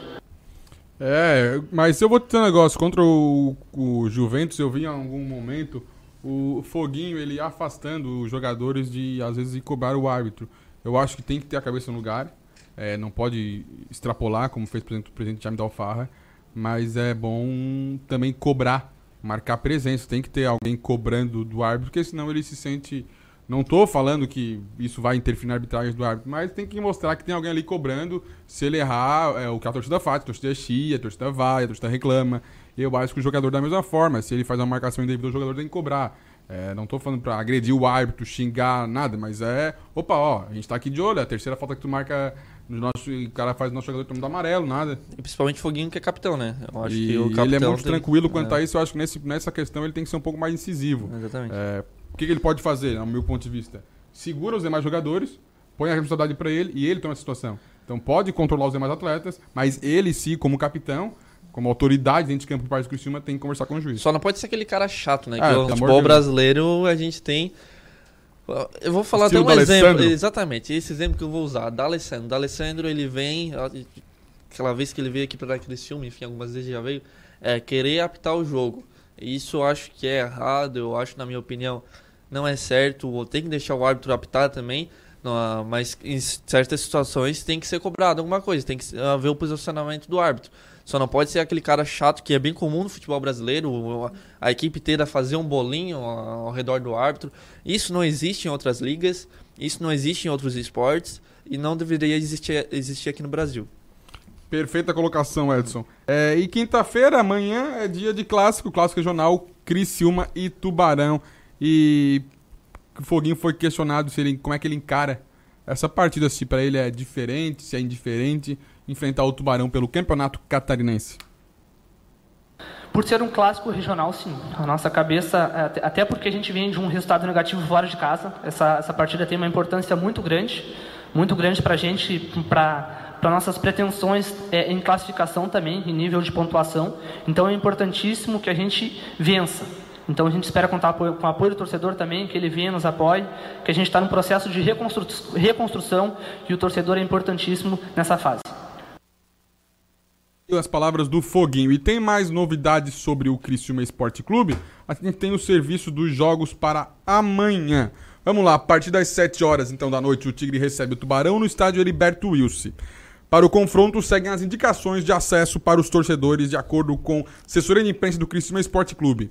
É, mas eu vou te dizer um negócio, contra o, o Juventus eu vi em algum momento o Foguinho ele afastando os jogadores de às vezes cobrar o árbitro. Eu acho que tem que ter a cabeça no lugar, é, não pode extrapolar como fez por exemplo, o presidente Jaime Dalfarra, mas é bom também cobrar, marcar presença. Tem que ter alguém cobrando do árbitro, porque senão ele se sente. Não estou falando que isso vai interferir na arbitragem do árbitro, mas tem que mostrar que tem alguém ali cobrando. Se ele errar, é o que a torcida faz, a torcida chia, a torcida vai, a torcida reclama. Eu acho que o jogador da mesma forma, se ele faz uma marcação indevida, o jogador tem que cobrar. É, não tô falando pra agredir o árbitro, xingar, nada, mas é. Opa, ó, a gente tá aqui de olho, é a terceira falta que tu marca. No nosso, o cara faz o nosso jogador tomando amarelo, nada. E principalmente Foguinho, que é capitão, né? Eu acho e que o capitão. Ele é muito tem... tranquilo quanto é. a isso, eu acho que nesse, nessa questão ele tem que ser um pouco mais incisivo. Exatamente. É, o que, que ele pode fazer, no meu ponto de vista? Segura os demais jogadores, põe a responsabilidade para ele e ele toma a situação. Então pode controlar os demais atletas, mas ele, sim, como capitão, como autoridade dentro de campo do País do Criciúma, tem que conversar com o juiz. Só não pode ser aquele cara chato, né? É, que o futebol brasileiro a gente tem. Eu vou falar até um exemplo. Exatamente, esse exemplo que eu vou usar. D'Alessandro. D'Alessandro, ele vem. Aquela vez que ele veio aqui para dar Criciúma, enfim, algumas vezes já veio. É, querer apitar o jogo. Isso eu acho que é errado, eu acho, na minha opinião, não é certo. Tem que deixar o árbitro apitar também. Não, mas em certas situações tem que ser cobrado alguma coisa, tem que haver o posicionamento do árbitro. Só não pode ser aquele cara chato que é bem comum no futebol brasileiro, a equipe inteira fazer um bolinho ao redor do árbitro. Isso não existe em outras ligas, isso não existe em outros esportes e não deveria existir, existir aqui no Brasil. Perfeita colocação, Edson. É, e quinta-feira, amanhã, é dia de clássico, clássico regional, Criciúma e Tubarão. E o Foguinho foi questionado se ele, como é que ele encara essa partida, se para ele é diferente, se é indiferente, enfrentar o Tubarão pelo Campeonato Catarinense. Por ser um clássico regional, sim. A nossa cabeça, até- até porque a gente vem de um resultado negativo fora de casa, essa, essa partida tem uma importância muito grande, muito grande para a gente, para nossas pretensões é, em classificação também, em nível de pontuação. Então é importantíssimo que a gente vença. Então a gente espera contar com o apoio do torcedor também, que ele venha, nos apoie, que a gente está num processo de reconstru reconstrução e o torcedor é importantíssimo nessa fase. As palavras do Foguinho. E tem mais novidades sobre o Criciúma Esporte Clube? A gente tem o serviço dos jogos para amanhã. Vamos lá, a partir das 7 horas então da noite, o Tigre recebe o Tubarão no estádio Heriberto Wilson. Para o confronto, seguem as indicações de acesso para os torcedores, de acordo com assessoria de imprensa do Criciúma Esporte Clube.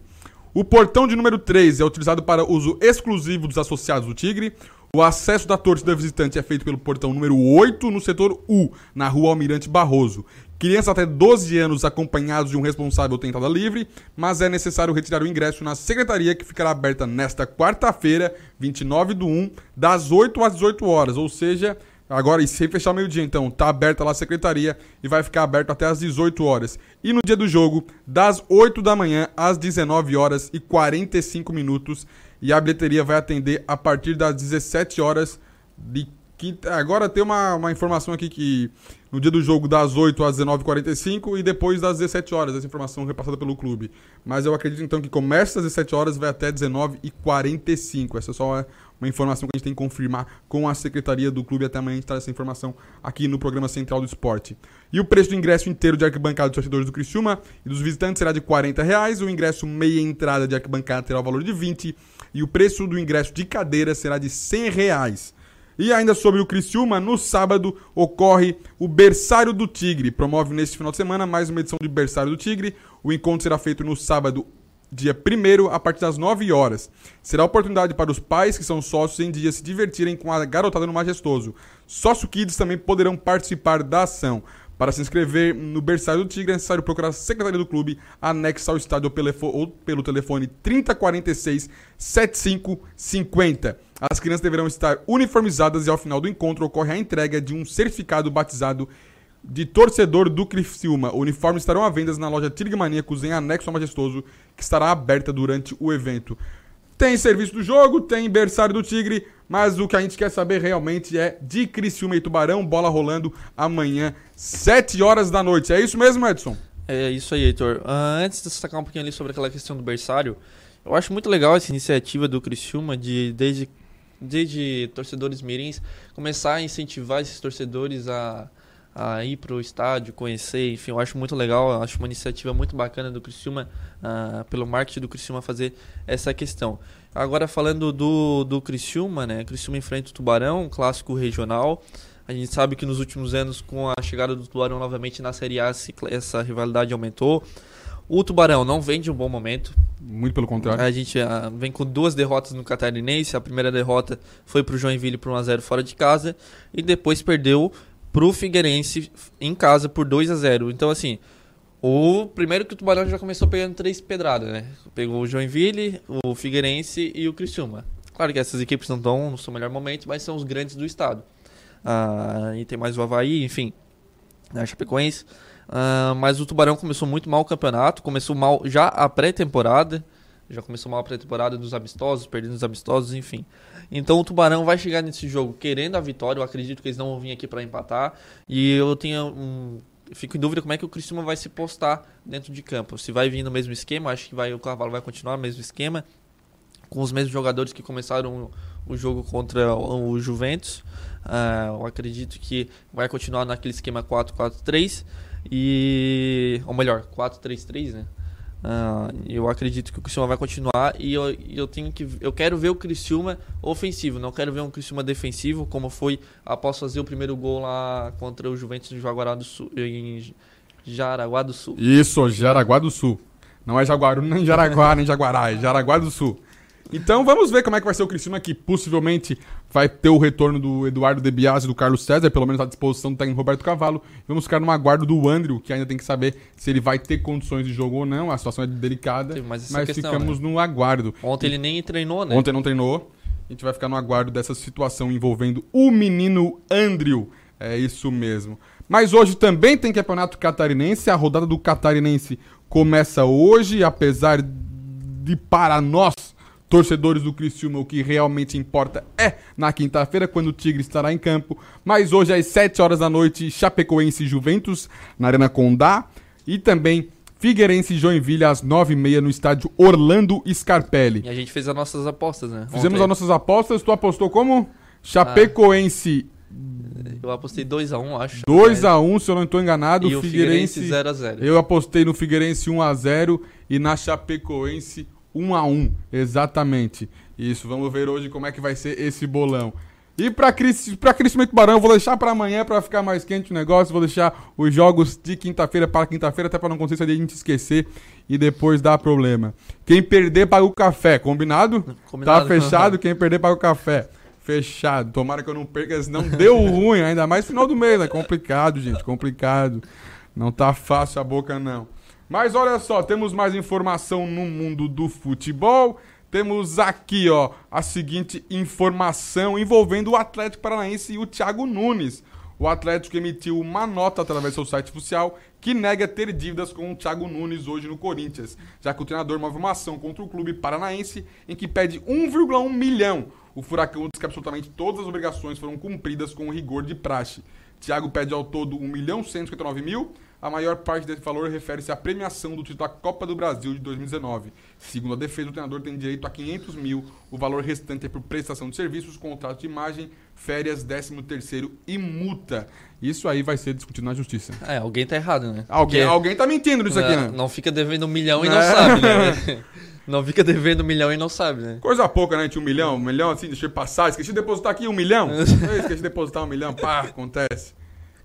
O portão de número 3 é utilizado para uso exclusivo dos associados do Tigre. O acesso da torcida visitante é feito pelo portão número 8 no setor U, na rua Almirante Barroso. Crianças até 12 anos acompanhados de um responsável têm entrada livre, mas é necessário retirar o ingresso na secretaria que ficará aberta nesta quarta-feira, 29 do 1, das 8 às 18 horas, ou seja, Agora, e sem fechar meio-dia, então, tá aberta lá a secretaria e vai ficar aberto até às 18 horas. E no dia do jogo, das 8 da manhã às 19 horas e 45 minutos. E a bilheteria vai atender a partir das 17 horas de quinta. Agora tem uma, uma informação aqui que no dia do jogo, das 8 às 19h45 e depois das 17 horas. Essa informação repassada pelo clube. Mas eu acredito então que começa às 17 horas e vai até 19h45. Essa é só uma informação que a gente tem que confirmar com a secretaria do clube. Até amanhã a gente traz essa informação aqui no programa Central do Esporte. E o preço do ingresso inteiro de arquibancada dos torcedores do Criciúma e dos visitantes será de 40 reais. O ingresso meia entrada de arquibancada terá o valor de 20 e o preço do ingresso de cadeira será de 100 reais. E ainda sobre o Criciúma, no sábado ocorre o Berçário do Tigre. Promove neste final de semana mais uma edição de Berçário do Tigre. O encontro será feito no sábado, dia 1 a partir das 9 horas. Será oportunidade para os pais que são sócios em dia se divertirem com a garotada no Majestoso. Sócio Kids também poderão participar da ação. Para se inscrever no Berçário do Tigre é necessário procurar a secretaria do clube anexa ao estádio ou pelo, telefone 3046 7550. As crianças deverão estar uniformizadas e ao final do encontro ocorre a entrega de um certificado batizado de torcedor do Criciúma. Uniformes estarão à venda na loja Tigre Maníacos em anexo ao Majestoso, que estará aberta durante o evento. Tem serviço do jogo, tem berçário do Tigre, mas o que a gente quer saber realmente é de Criciúma e Tubarão, bola rolando amanhã, 7 horas da noite. É isso mesmo, Edson? É isso aí, Heitor. Ah, antes de destacar um pouquinho ali sobre aquela questão do berçário, eu acho muito legal essa iniciativa do Criciúma de, desde, desde torcedores mirins, começar a incentivar esses torcedores a, a ir para o estádio, conhecer, enfim, eu acho muito legal, eu acho uma iniciativa muito bacana do Criciúma, ah, pelo marketing do Criciúma fazer essa questão. Agora falando do, do Criciúma, né, Criciúma enfrenta o Tubarão, um clássico regional, a gente sabe que nos últimos anos, com a chegada do Tubarão novamente na Série A, essa rivalidade aumentou. O Tubarão não vem de um bom momento. Muito pelo contrário. A gente uh, vem com duas derrotas no Catarinense. A primeira derrota foi para o Joinville por 1x0 fora de casa. E depois perdeu para o Figueirense em casa por 2 a 0 Então, assim, o primeiro que o Tubarão já começou pegando três pedradas, né? Pegou o Joinville, o Figueirense e o Criciúma. Claro que essas equipes não estão no seu melhor momento, mas são os grandes do estado. Uh, e tem mais o Havaí, enfim, a Chapecoense. Uh, mas o Tubarão começou muito mal o campeonato, começou mal já a pré-temporada, já começou mal a pré-temporada dos amistosos, perdendo os amistosos, enfim. Então o Tubarão vai chegar nesse jogo querendo a vitória, eu acredito que eles não vão vir aqui para empatar, e eu tenho um, fico em dúvida como é que o Criciúma vai se postar dentro de campo. Se vai vir no mesmo esquema, acho que vai, o Cavalo vai continuar no mesmo esquema, com os mesmos jogadores que começaram o, jogo contra o, o Juventus. Uh, eu acredito que vai continuar naquele esquema 4-4-3 e ou melhor 4-3-3 né uh, eu acredito que o Criciúma vai continuar e eu, eu tenho que eu quero ver o Criciúma ofensivo não quero ver um Criciúma defensivo como foi após fazer o primeiro gol lá contra o Juventus em Jaguará do Sul em Jaraguá do Sul. Isso Jaraguá do Sul. Não é Jaguaru nem Jaraguá nem Jaguará é Jaraguá do Sul então vamos ver como é que vai ser o Criciúma, que possivelmente vai ter o retorno do Eduardo De Biasi e do Carlos César, pelo menos à disposição do técnico Roberto Cavalo. Vamos ficar no aguardo do Andrew, que ainda tem que saber se ele vai ter condições de jogo ou não. A situação é delicada, Sim, mas, mas questão, ficamos né? no aguardo. Ontem ele nem treinou, né? Ontem não treinou. A gente vai ficar no aguardo dessa situação envolvendo o menino Andrew. É isso mesmo. Mas hoje também tem campeonato catarinense. A rodada do catarinense começa hoje, apesar de para nós torcedores do Criciúma, o que realmente importa é na quinta-feira, quando o Tigre estará em campo. Mas hoje, às 7 horas da noite, Chapecoense e Juventus, na Arena Condá. E também Figueirense e Joinville, às 9h30, no estádio Orlando Scarpelli. E a gente fez as nossas apostas, né? Fizemos Ontem. as nossas apostas. Tu apostou como? Chapecoense Eu apostei 2x1, acho. 2x1, se eu não estou enganado. E o Figueirense 0 a 0. Eu apostei no Figueirense 1x0 e na Chapecoense 1x1. Exatamente. Isso, vamos ver hoje como é que vai ser esse bolão. E pra Crescimento Barão, eu vou deixar pra amanhã pra ficar mais quente o negócio. Vou deixar os jogos de quinta-feira para quinta-feira, até pra não acontecer de a gente esquecer e depois dar problema. Quem perder, paga o café, combinado? Combinado. Tá fechado? Quem perder, paga o café. Fechado. Tomara que eu não perca, senão deu ruim, ainda mais final do mês. É complicado, gente, complicado. Não tá fácil a boca, não. Mas olha só, temos mais informação no mundo do futebol. Temos aqui, ó, a seguinte informação envolvendo o Atlético Paranaense e o Thiago Nunes. O Atlético emitiu uma nota através do seu site oficial que nega ter dívidas com o Thiago Nunes hoje no Corinthians, já que o treinador move uma ação contra o clube paranaense em que pede 1,1 milhão. O Furacão diz que absolutamente todas as obrigações foram cumpridas com rigor de praxe. Thiago pede ao todo 1 milhão 159 mil. A maior parte desse valor refere-se à premiação do título da Copa do Brasil de 2019. Segundo a defesa, o treinador tem direito a 500 mil. O valor restante é por prestação de serviços, contrato de imagem, férias, 13 terceiro e multa. Isso aí vai ser discutido na justiça. É, alguém tá errado, né? Alguém, Porque- alguém tá mentindo nisso aqui, né? Não fica devendo um milhão e não É. sabe, né? Não fica devendo um milhão e não sabe, né? Coisa pouca, né? gente? Um milhão, um milhão assim, deixei passar. Esqueci de depositar aqui um milhão. Eu esqueci de depositar um milhão. Pá, acontece.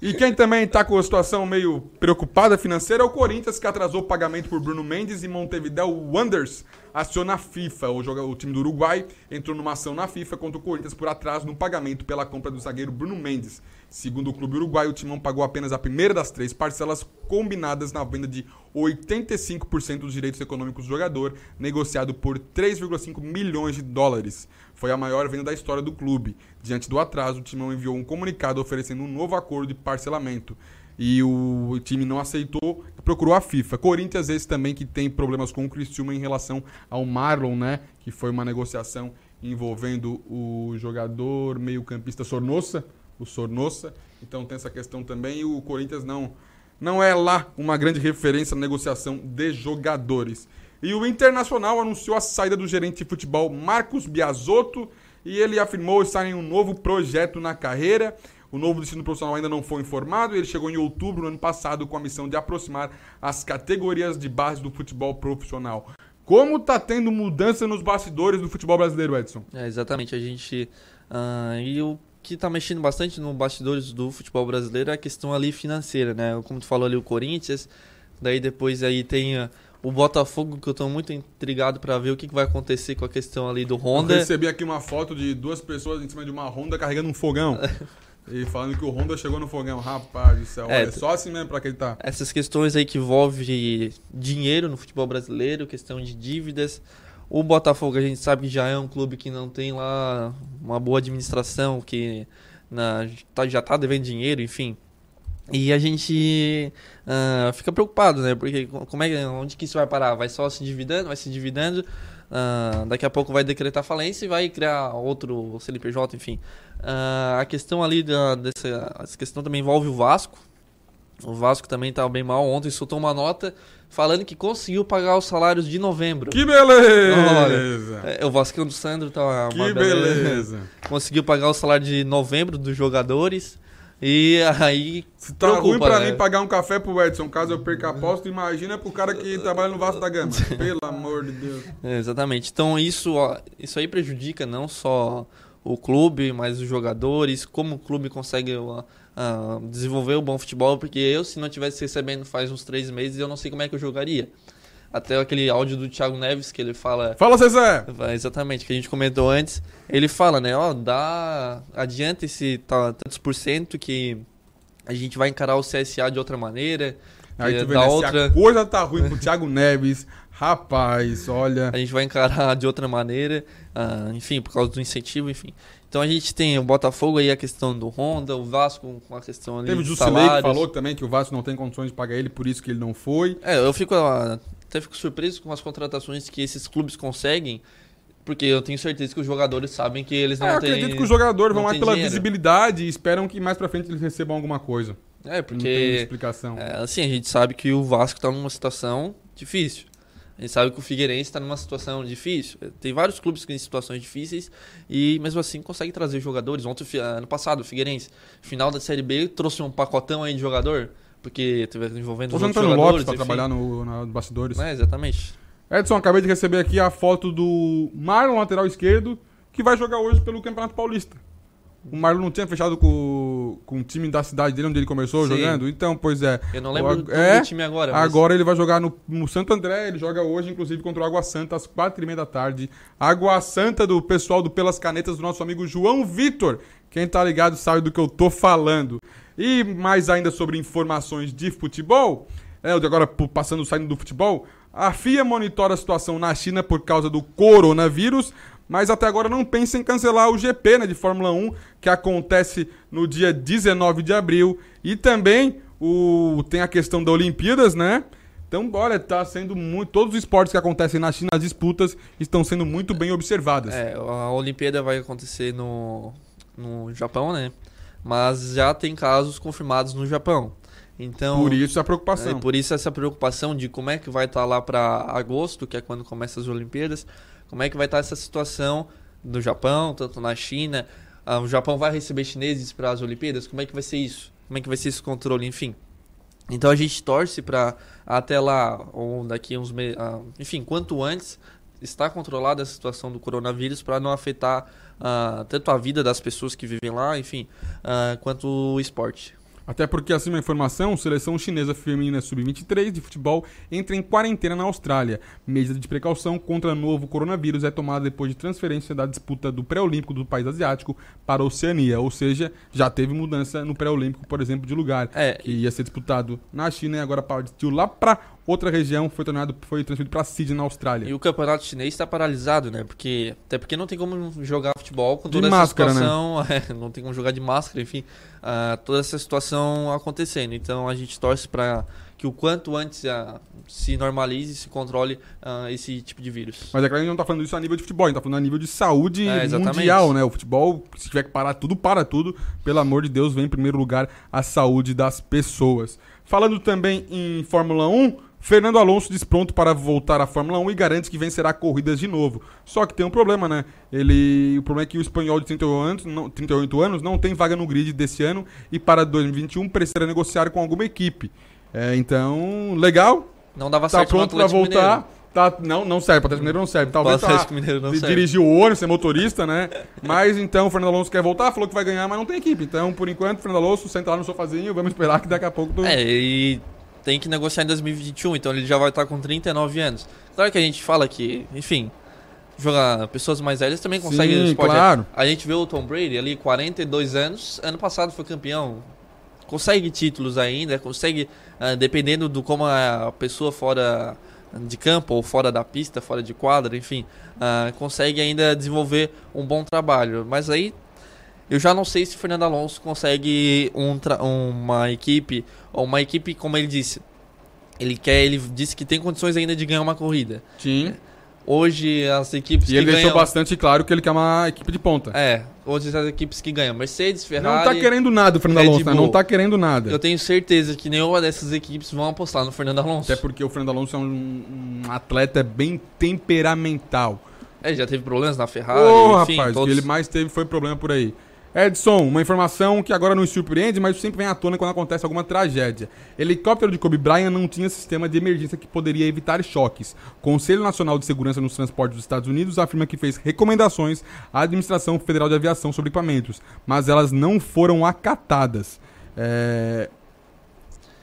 E quem também tá com a situação meio preocupada financeira é o Corinthians, que atrasou o pagamento por Bruno Mendes e Montevideo Wanderers aciona a FIFA. O, o time do Uruguai entrou numa ação na FIFA contra o Corinthians por atraso no pagamento pela compra do zagueiro Bruno Mendes. Segundo o clube uruguaio, o Timão pagou apenas a primeira das três parcelas combinadas na venda de 85% dos direitos econômicos do jogador, negociado por 3,5 milhões de dólares. Foi a maior venda da história do clube. Diante do atraso, o Timão enviou um comunicado oferecendo um novo acordo de parcelamento. E o time não aceitou, procurou a FIFA. Corinthians, esse também que tem problemas com o Criciúma em relação ao Marlon, né? Que foi uma negociação envolvendo o jogador meio-campista Sornossa, o Sornossa. Então tem essa questão também. E o Corinthians não, não é lá uma grande referência na negociação de jogadores. E o Internacional anunciou a saída do gerente de futebol Marcos Biasotto e ele afirmou estar em um novo projeto na carreira. O novo destino profissional ainda não foi informado. Ele chegou em outubro do ano passado com a missão de aproximar as categorias de base do futebol profissional. Como tá tendo mudança nos bastidores do futebol brasileiro, Edson? É, exatamente. A gente. ah, e o que tá mexendo bastante no bastidores do futebol brasileiro é a questão ali financeira, né? Como tu falou ali, o Corinthians. Daí depois aí tem ah, o Botafogo, que eu tô muito intrigado para ver o que, que vai acontecer com a questão ali do Eu Honda. recebi aqui uma foto de duas pessoas em cima de uma Honda carregando um fogão. e falando que o Honda chegou no fogão. Rapaz do céu, É, olha, só assim mesmo pra acreditar. Essas questões aí que envolvem dinheiro no futebol brasileiro, questão de dívidas. O Botafogo a gente sabe que já é um clube que não tem lá uma boa administração, que na- tá- já tá devendo dinheiro, enfim. E a gente ah, fica preocupado, né? Porque co- como é, onde que isso vai parar? Vai só se endividando, vai se endividando, ah, daqui a pouco vai decretar falência e vai criar outro CNPJ, enfim. Ah, a questão ali da, dessa essa questão também envolve o Vasco. O Vasco também tá bem mal. Ontem soltou uma nota falando que conseguiu pagar os salários de novembro. Que beleza! Olha, é, o Vascão do Sandro tá uma Que beleza! Conseguiu pagar o salário de novembro dos jogadores. E aí. Tá ruim preocupa, pra né? mim pagar um café pro Edson, caso eu perca a aposta. Imagina pro cara que trabalha no Vasco da Gama. Pelo amor de Deus. É, exatamente. Então isso, ó, isso aí prejudica não só o clube, mas os jogadores, como o clube consegue ah, desenvolver o bom futebol, porque eu, se não tivesse recebendo faz uns três meses, eu não sei como é que eu jogaria. Até aquele áudio do Thiago Neves que ele fala. Fala, Zezé! Exatamente, que a gente comentou antes. Ele fala, né? Ó, dá. Adianta esse tá, tantos por cento que a gente vai encarar o CSA de outra maneira. Aí tu vê, da né, outra... se a coisa tá ruim pro Thiago Neves, rapaz, olha... A gente vai encarar de outra maneira, ah, enfim, por causa do incentivo, enfim. Então a gente tem o Botafogo aí, a questão do Honda, o Vasco com a questão ali Teve o Jusilei que falou também que o Vasco não tem condições de pagar ele, por isso que ele não foi. É, eu fico ah, até fico surpreso com as contratações que esses clubes conseguem, porque eu tenho certeza que os jogadores sabem que eles não É, eu têm acredito que os jogadores vão mais têm pela dinheiro. visibilidade e esperam que mais pra frente eles recebam alguma coisa. É, Não tem porque explicação. é, assim, a gente sabe que o Vasco tá numa situação difícil. A gente sabe que o Figueirense está numa situação difícil. Tem vários clubes que em situações difíceis e mesmo assim consegue trazer jogadores. Ontem, ano passado, o Figueirense, final da Série B, trouxe um pacotão aí de jogador, porque teve envolvendo os outros jogadores. Lopes pra enfim. trabalhar no, na- nos bastidores. É, exatamente. Edson, acabei de receber aqui a foto do Marlon, lateral esquerdo, que vai jogar hoje pelo Campeonato Paulista. O Marlon não tinha fechado com, com o time da cidade dele, onde ele começou Sim. jogando? Então, pois é. Eu não lembro O- do, é, do time agora. mas- Agora ele vai jogar no, no Santo André, ele joga hoje, inclusive, contra o Água Santa, às quatro e meia da tarde. Água Santa do pessoal do Pelas Canetas, do nosso amigo João Vitor. Quem tá ligado sabe do que eu tô falando. E mais ainda sobre informações de futebol, é, agora passando, saindo do futebol, a FIA monitora a situação na China por causa do coronavírus, mas até agora não pensa em cancelar o GP né, de Fórmula 1, que acontece no dia 19 de abril. E também o, tem a questão da Olimpíadas, né? Então, olha, tá sendo muito. Todos os esportes que acontecem na China, as disputas estão sendo muito bem observadas. É, a Olimpíada vai acontecer no, no Japão, né? Mas já tem casos confirmados no Japão. Então, Por isso a preocupação. É, por isso essa preocupação de como é que vai estar lá para agosto, que é quando começam as Olimpíadas, como é que vai estar essa situação no Japão, tanto na China. Ah, o Japão vai receber chineses para as Olimpíadas? Como é que vai ser isso? Como é que vai ser esse controle? Enfim. Então a gente torce para até lá, ou daqui uns meses, enfim, quanto antes, estar controlada a situação do coronavírus para não afetar ah, tanto a vida das pessoas que vivem lá, enfim, ah, quanto o esporte. Até porque, assim, uma informação, seleção chinesa feminina sub-23 de futebol entra em quarentena na Austrália. Medida de precaução contra novo coronavírus é tomada depois de transferência da disputa do pré-olímpico do país asiático para a Oceania. Ou seja, já teve mudança no pré-olímpico, por exemplo, de lugar. É, que ia ser disputado na China e agora partiu lá para outra região, foi tornado, foi transferido para Sydney, na Austrália. E o campeonato chinês está paralisado, né? Porque até porque não tem como jogar futebol com De toda máscara, essa né? situação, é, não tem como jogar de máscara, enfim, ah, toda essa situação acontecendo. Então a gente torce para que o quanto antes ah, se normalize, se controle ah, esse tipo de vírus. Mas é claro que a gente não tá falando isso a nível de futebol, a gente tá falando a nível de saúde É, mundial, né? O futebol, se tiver que parar tudo, para tudo. Pelo amor de Deus, vem em primeiro lugar a saúde das pessoas. Falando também em Fórmula 1, Fernando Alonso diz pronto para voltar à Fórmula 1 e garante que vencerá corridas de novo. Só que tem um problema, né? Ele, o problema é que o espanhol de 38 anos, não, 38 anos não tem vaga no grid desse ano e para 2021 precisa negociar com alguma equipe. É, então, legal. Não dava tá certo pronto para voltar. Mineiro. Tá, não, não serve. Para Atlético Mineiro não serve. Talvez Atlético Mineiro não serve. dirigir o ônibus, ser motorista, né? Mas então o Fernando Alonso quer voltar, falou que vai ganhar, mas não tem equipe. Então, por enquanto, Fernando Alonso senta lá no sofazinho, vamos esperar que daqui a pouco... Tu... É, e tem que negociar em 2021, então ele já vai estar com 39 anos. Claro que a gente fala que, enfim, jogar pessoas mais velhas também conseguem Sim, claro. A gente vê o Tom Brady ali, 42 anos, ano passado foi campeão. Consegue títulos ainda, consegue, ah, dependendo do como a pessoa fora de campo ou fora da pista, fora de quadra, enfim, ah, consegue ainda desenvolver um bom trabalho. Mas aí eu já não sei se o Fernando Alonso consegue um uma equipe, ou uma equipe, como ele disse, ele quer, ele disse que tem condições ainda de ganhar uma corrida. Sim. Hoje as equipes E que ele deixou ganham, bastante claro que ele quer uma equipe de ponta. é, hoje as equipes que ganham Mercedes, Ferrari, não tá querendo nada o Fernando Red Alonso, né? Bull. Não tá querendo nada. Eu tenho certeza que nenhuma dessas equipes vão apostar no Fernando Alonso. Até porque o Fernando Alonso é um, um atleta bem temperamental. É, já teve problemas na Ferrari, Ô, enfim, rapaz, o todos... que ele mais teve foi problema por aí. Edson, uma informação que agora nos surpreende, mas sempre vem à tona quando acontece alguma tragédia. Helicóptero de Kobe Bryant não tinha sistema de emergência que poderia evitar choques. Conselho Nacional de Segurança nos Transportes dos Estados Unidos afirma que fez recomendações à Administração Federal de Aviação sobre equipamentos, mas elas não foram acatadas. É,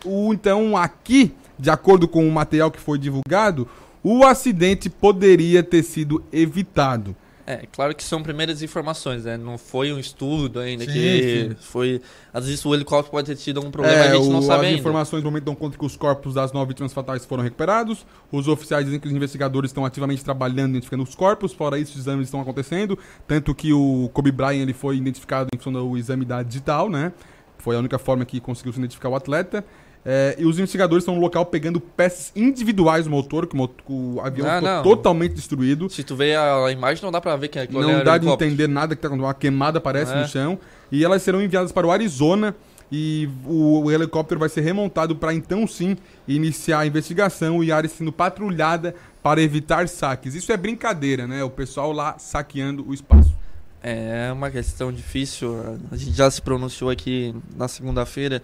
então, aqui, de acordo com o material que foi divulgado, o acidente poderia ter sido evitado. É, claro que são primeiras informações, né? Não foi um estudo ainda Sim, que sim. foi. Às vezes o helicóptero pode ter tido algum problema, É, a gente não o- sabe as ainda. informações no momento dão conta que os corpos das nove vítimas fatais foram recuperados. Os oficiais dizem que os investigadores estão ativamente trabalhando identificando os corpos. Fora isso, os exames estão acontecendo. Tanto que o Kobe Bryant ele foi identificado em função do exame da digital, né? Foi a única forma que conseguiu se identificar o atleta. É, e os investigadores estão no local pegando peças individuais do motor, que o, o avião Ah, ficou não. totalmente destruído. Se tu vê a, imagem, não dá pra ver que aquilo ali Não era dá de entender nada que tá acontecendo. Uma queimada aparece É. no chão. E elas serão enviadas para o Arizona. E o, o helicóptero vai ser remontado para então sim iniciar a investigação e a área sendo patrulhada para evitar saques. Isso é brincadeira, né? O pessoal lá saqueando o espaço. É uma questão difícil. A gente já se pronunciou aqui na segunda-feira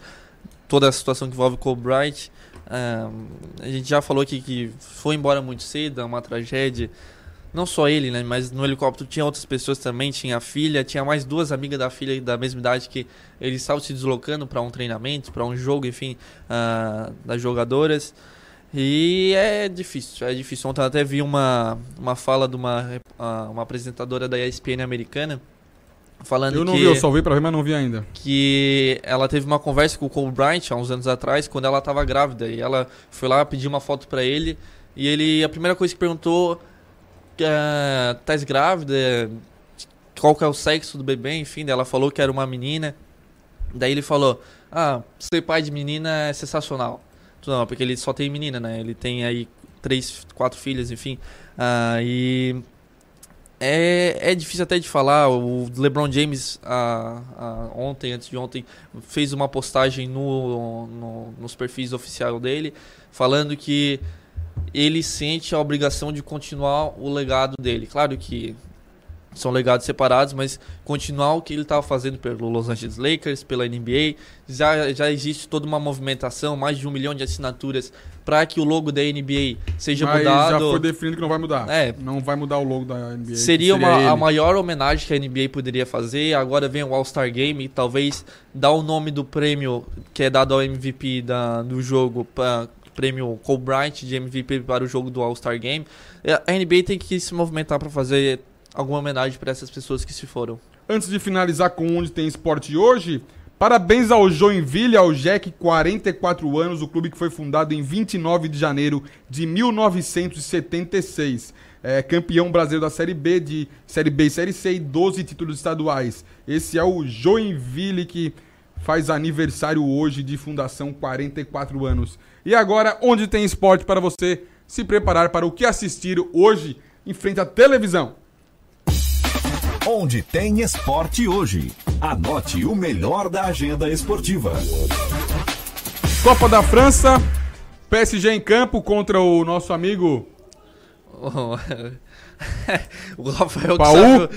toda a situação que envolve Kobe Bryant. Ah, a gente já falou aqui que foi embora muito cedo, é uma tragédia. Não só ele, né? Mas no helicóptero tinha outras pessoas também. Tinha a filha, tinha mais duas amigas da filha da mesma idade que eles estavam se deslocando para um treinamento, para um jogo, enfim, ah, das jogadoras. E é difícil, é difícil. Ontem até vi uma, uma fala de uma, ah, uma apresentadora da ESPN americana falando Eu não que, vi, eu só vi pra ver, mas não vi ainda. que ela teve uma conversa com o Kobe Bryant há uns anos atrás, quando ela estava grávida. E ela foi lá pedir uma foto para ele. E ele, a primeira coisa que perguntou, ah, tá grávida? Qual que é o sexo do bebê? Enfim, daí ela falou que era uma menina. Daí ele falou, ah, ser pai de menina é sensacional. Não, porque ele só tem menina, né? Ele tem aí três, quatro filhas, enfim. Ah, e é, é difícil até de falar. O LeBron James, ah, ah, ontem, antes de ontem, fez uma postagem no, no- nos perfis oficiais dele, falando que ele sente a obrigação de continuar o legado dele. Claro que são legados separados, mas continuar o que ele estava fazendo pelo Los Angeles Lakers, pela NBA. Já, já existe toda uma movimentação, mais de um milhão de assinaturas para que o logo da NBA seja mas mudado. já foi definido que não vai mudar. É. Não vai mudar o logo da NBA. que Seria uma, ele. a maior homenagem que a NBA poderia fazer. Agora vem o All-Star Game e talvez dar o nome do prêmio que é dado ao MVP da, do jogo, pra, prêmio Kobe Bryant de MVP para o jogo do All-Star Game. É, A NBA tem que se movimentar para fazer alguma homenagem para essas pessoas que se foram. Antes de finalizar com onde tem esporte hoje, parabéns ao Joinville, ao Jack, 44 anos, o clube que foi fundado em 29 de janeiro de 1976. É campeão brasileiro da Série B, de Série B e Série C e 12 títulos estaduais. Esse é o Joinville que faz aniversário hoje de fundação, 44 anos. E agora, onde tem esporte para você se preparar para o que assistir hoje em frente à televisão? Onde tem esporte hoje. Anote o melhor da agenda esportiva. Copa da França, PSG em campo contra o nosso amigo o Rafael que Paul. sabe-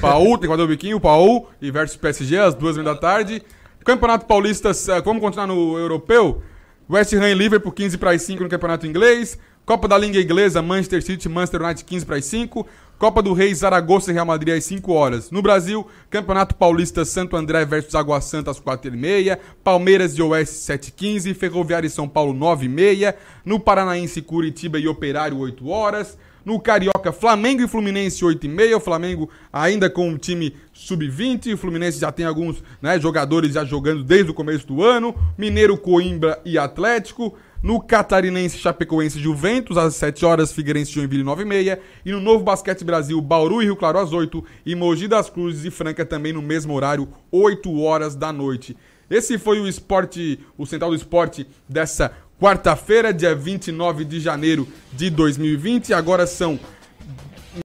Paul, tem que fazer o biquinho, Paul e versus PSG às duas da tarde. Campeonato Paulista, eh, vamos continuar no europeu? West Ham e Liverpool 15 para as 5 no Campeonato Inglês. Copa da Liga Inglesa, Manchester City, Manchester United 15 para as 5. Copa do Rei, Zaragoza e Real Madrid às 5 horas. No Brasil, Campeonato Paulista, Santo André versus Água Santa às 4h30. Palmeiras e Oeste 7h15. Ferroviária e São Paulo 9h30. No Paranaense, Curitiba e Operário 8 horas. No Carioca, Flamengo e Fluminense 8h30. O Flamengo ainda com um time sub-20. O Fluminense já tem alguns né, jogadores já jogando desde o começo do ano. Mineiro, Coimbra e Atlético. No Catarinense, Chapecoense e Juventus, às 7 horas, Figueirense, Joinville, 9h30. E no Novo Basquete Brasil, Bauru e Rio Claro, às 8 E Mogi das Cruzes e Franca também no mesmo horário, 8 horas da noite. Esse foi o esporte, o Central do Esporte dessa quarta-feira, dia 29 de janeiro de 2020. Agora são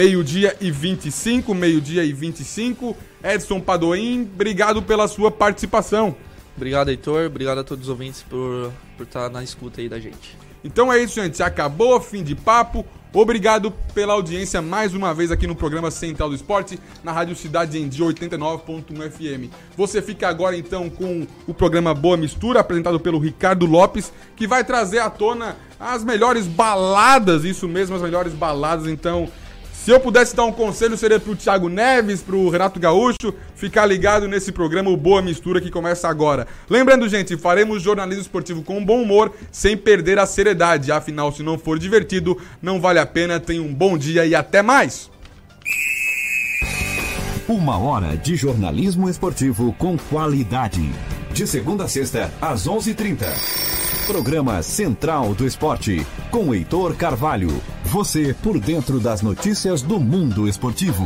meio-dia e 25, meio-dia e 25. Edson Padoim, obrigado pela sua participação. Obrigado, Heitor. Obrigado a todos os ouvintes por por estar na escuta aí da gente. Então é isso, gente. Acabou, fim de papo. Obrigado pela audiência mais uma vez aqui no programa Central do Esporte, na Rádio Cidade em Dia 89.1 FM. Você fica agora então com o programa Boa Mistura, apresentado pelo Ricardo Lopes, que vai trazer à tona as melhores baladas, isso mesmo, as melhores baladas. Então, se eu pudesse dar um conselho, seria pro Thiago Neves, pro Renato Gaúcho, ficar ligado nesse programa o Boa Mistura que começa agora. Lembrando, gente, faremos jornalismo esportivo com bom humor, sem perder a seriedade. Afinal, se não for divertido, não vale a pena. Tenha um bom dia e até mais! Uma hora de jornalismo esportivo com qualidade. De segunda a sexta, às 11:30. Programa Central do Esporte, com Heitor Carvalho. Você por dentro das notícias do mundo esportivo.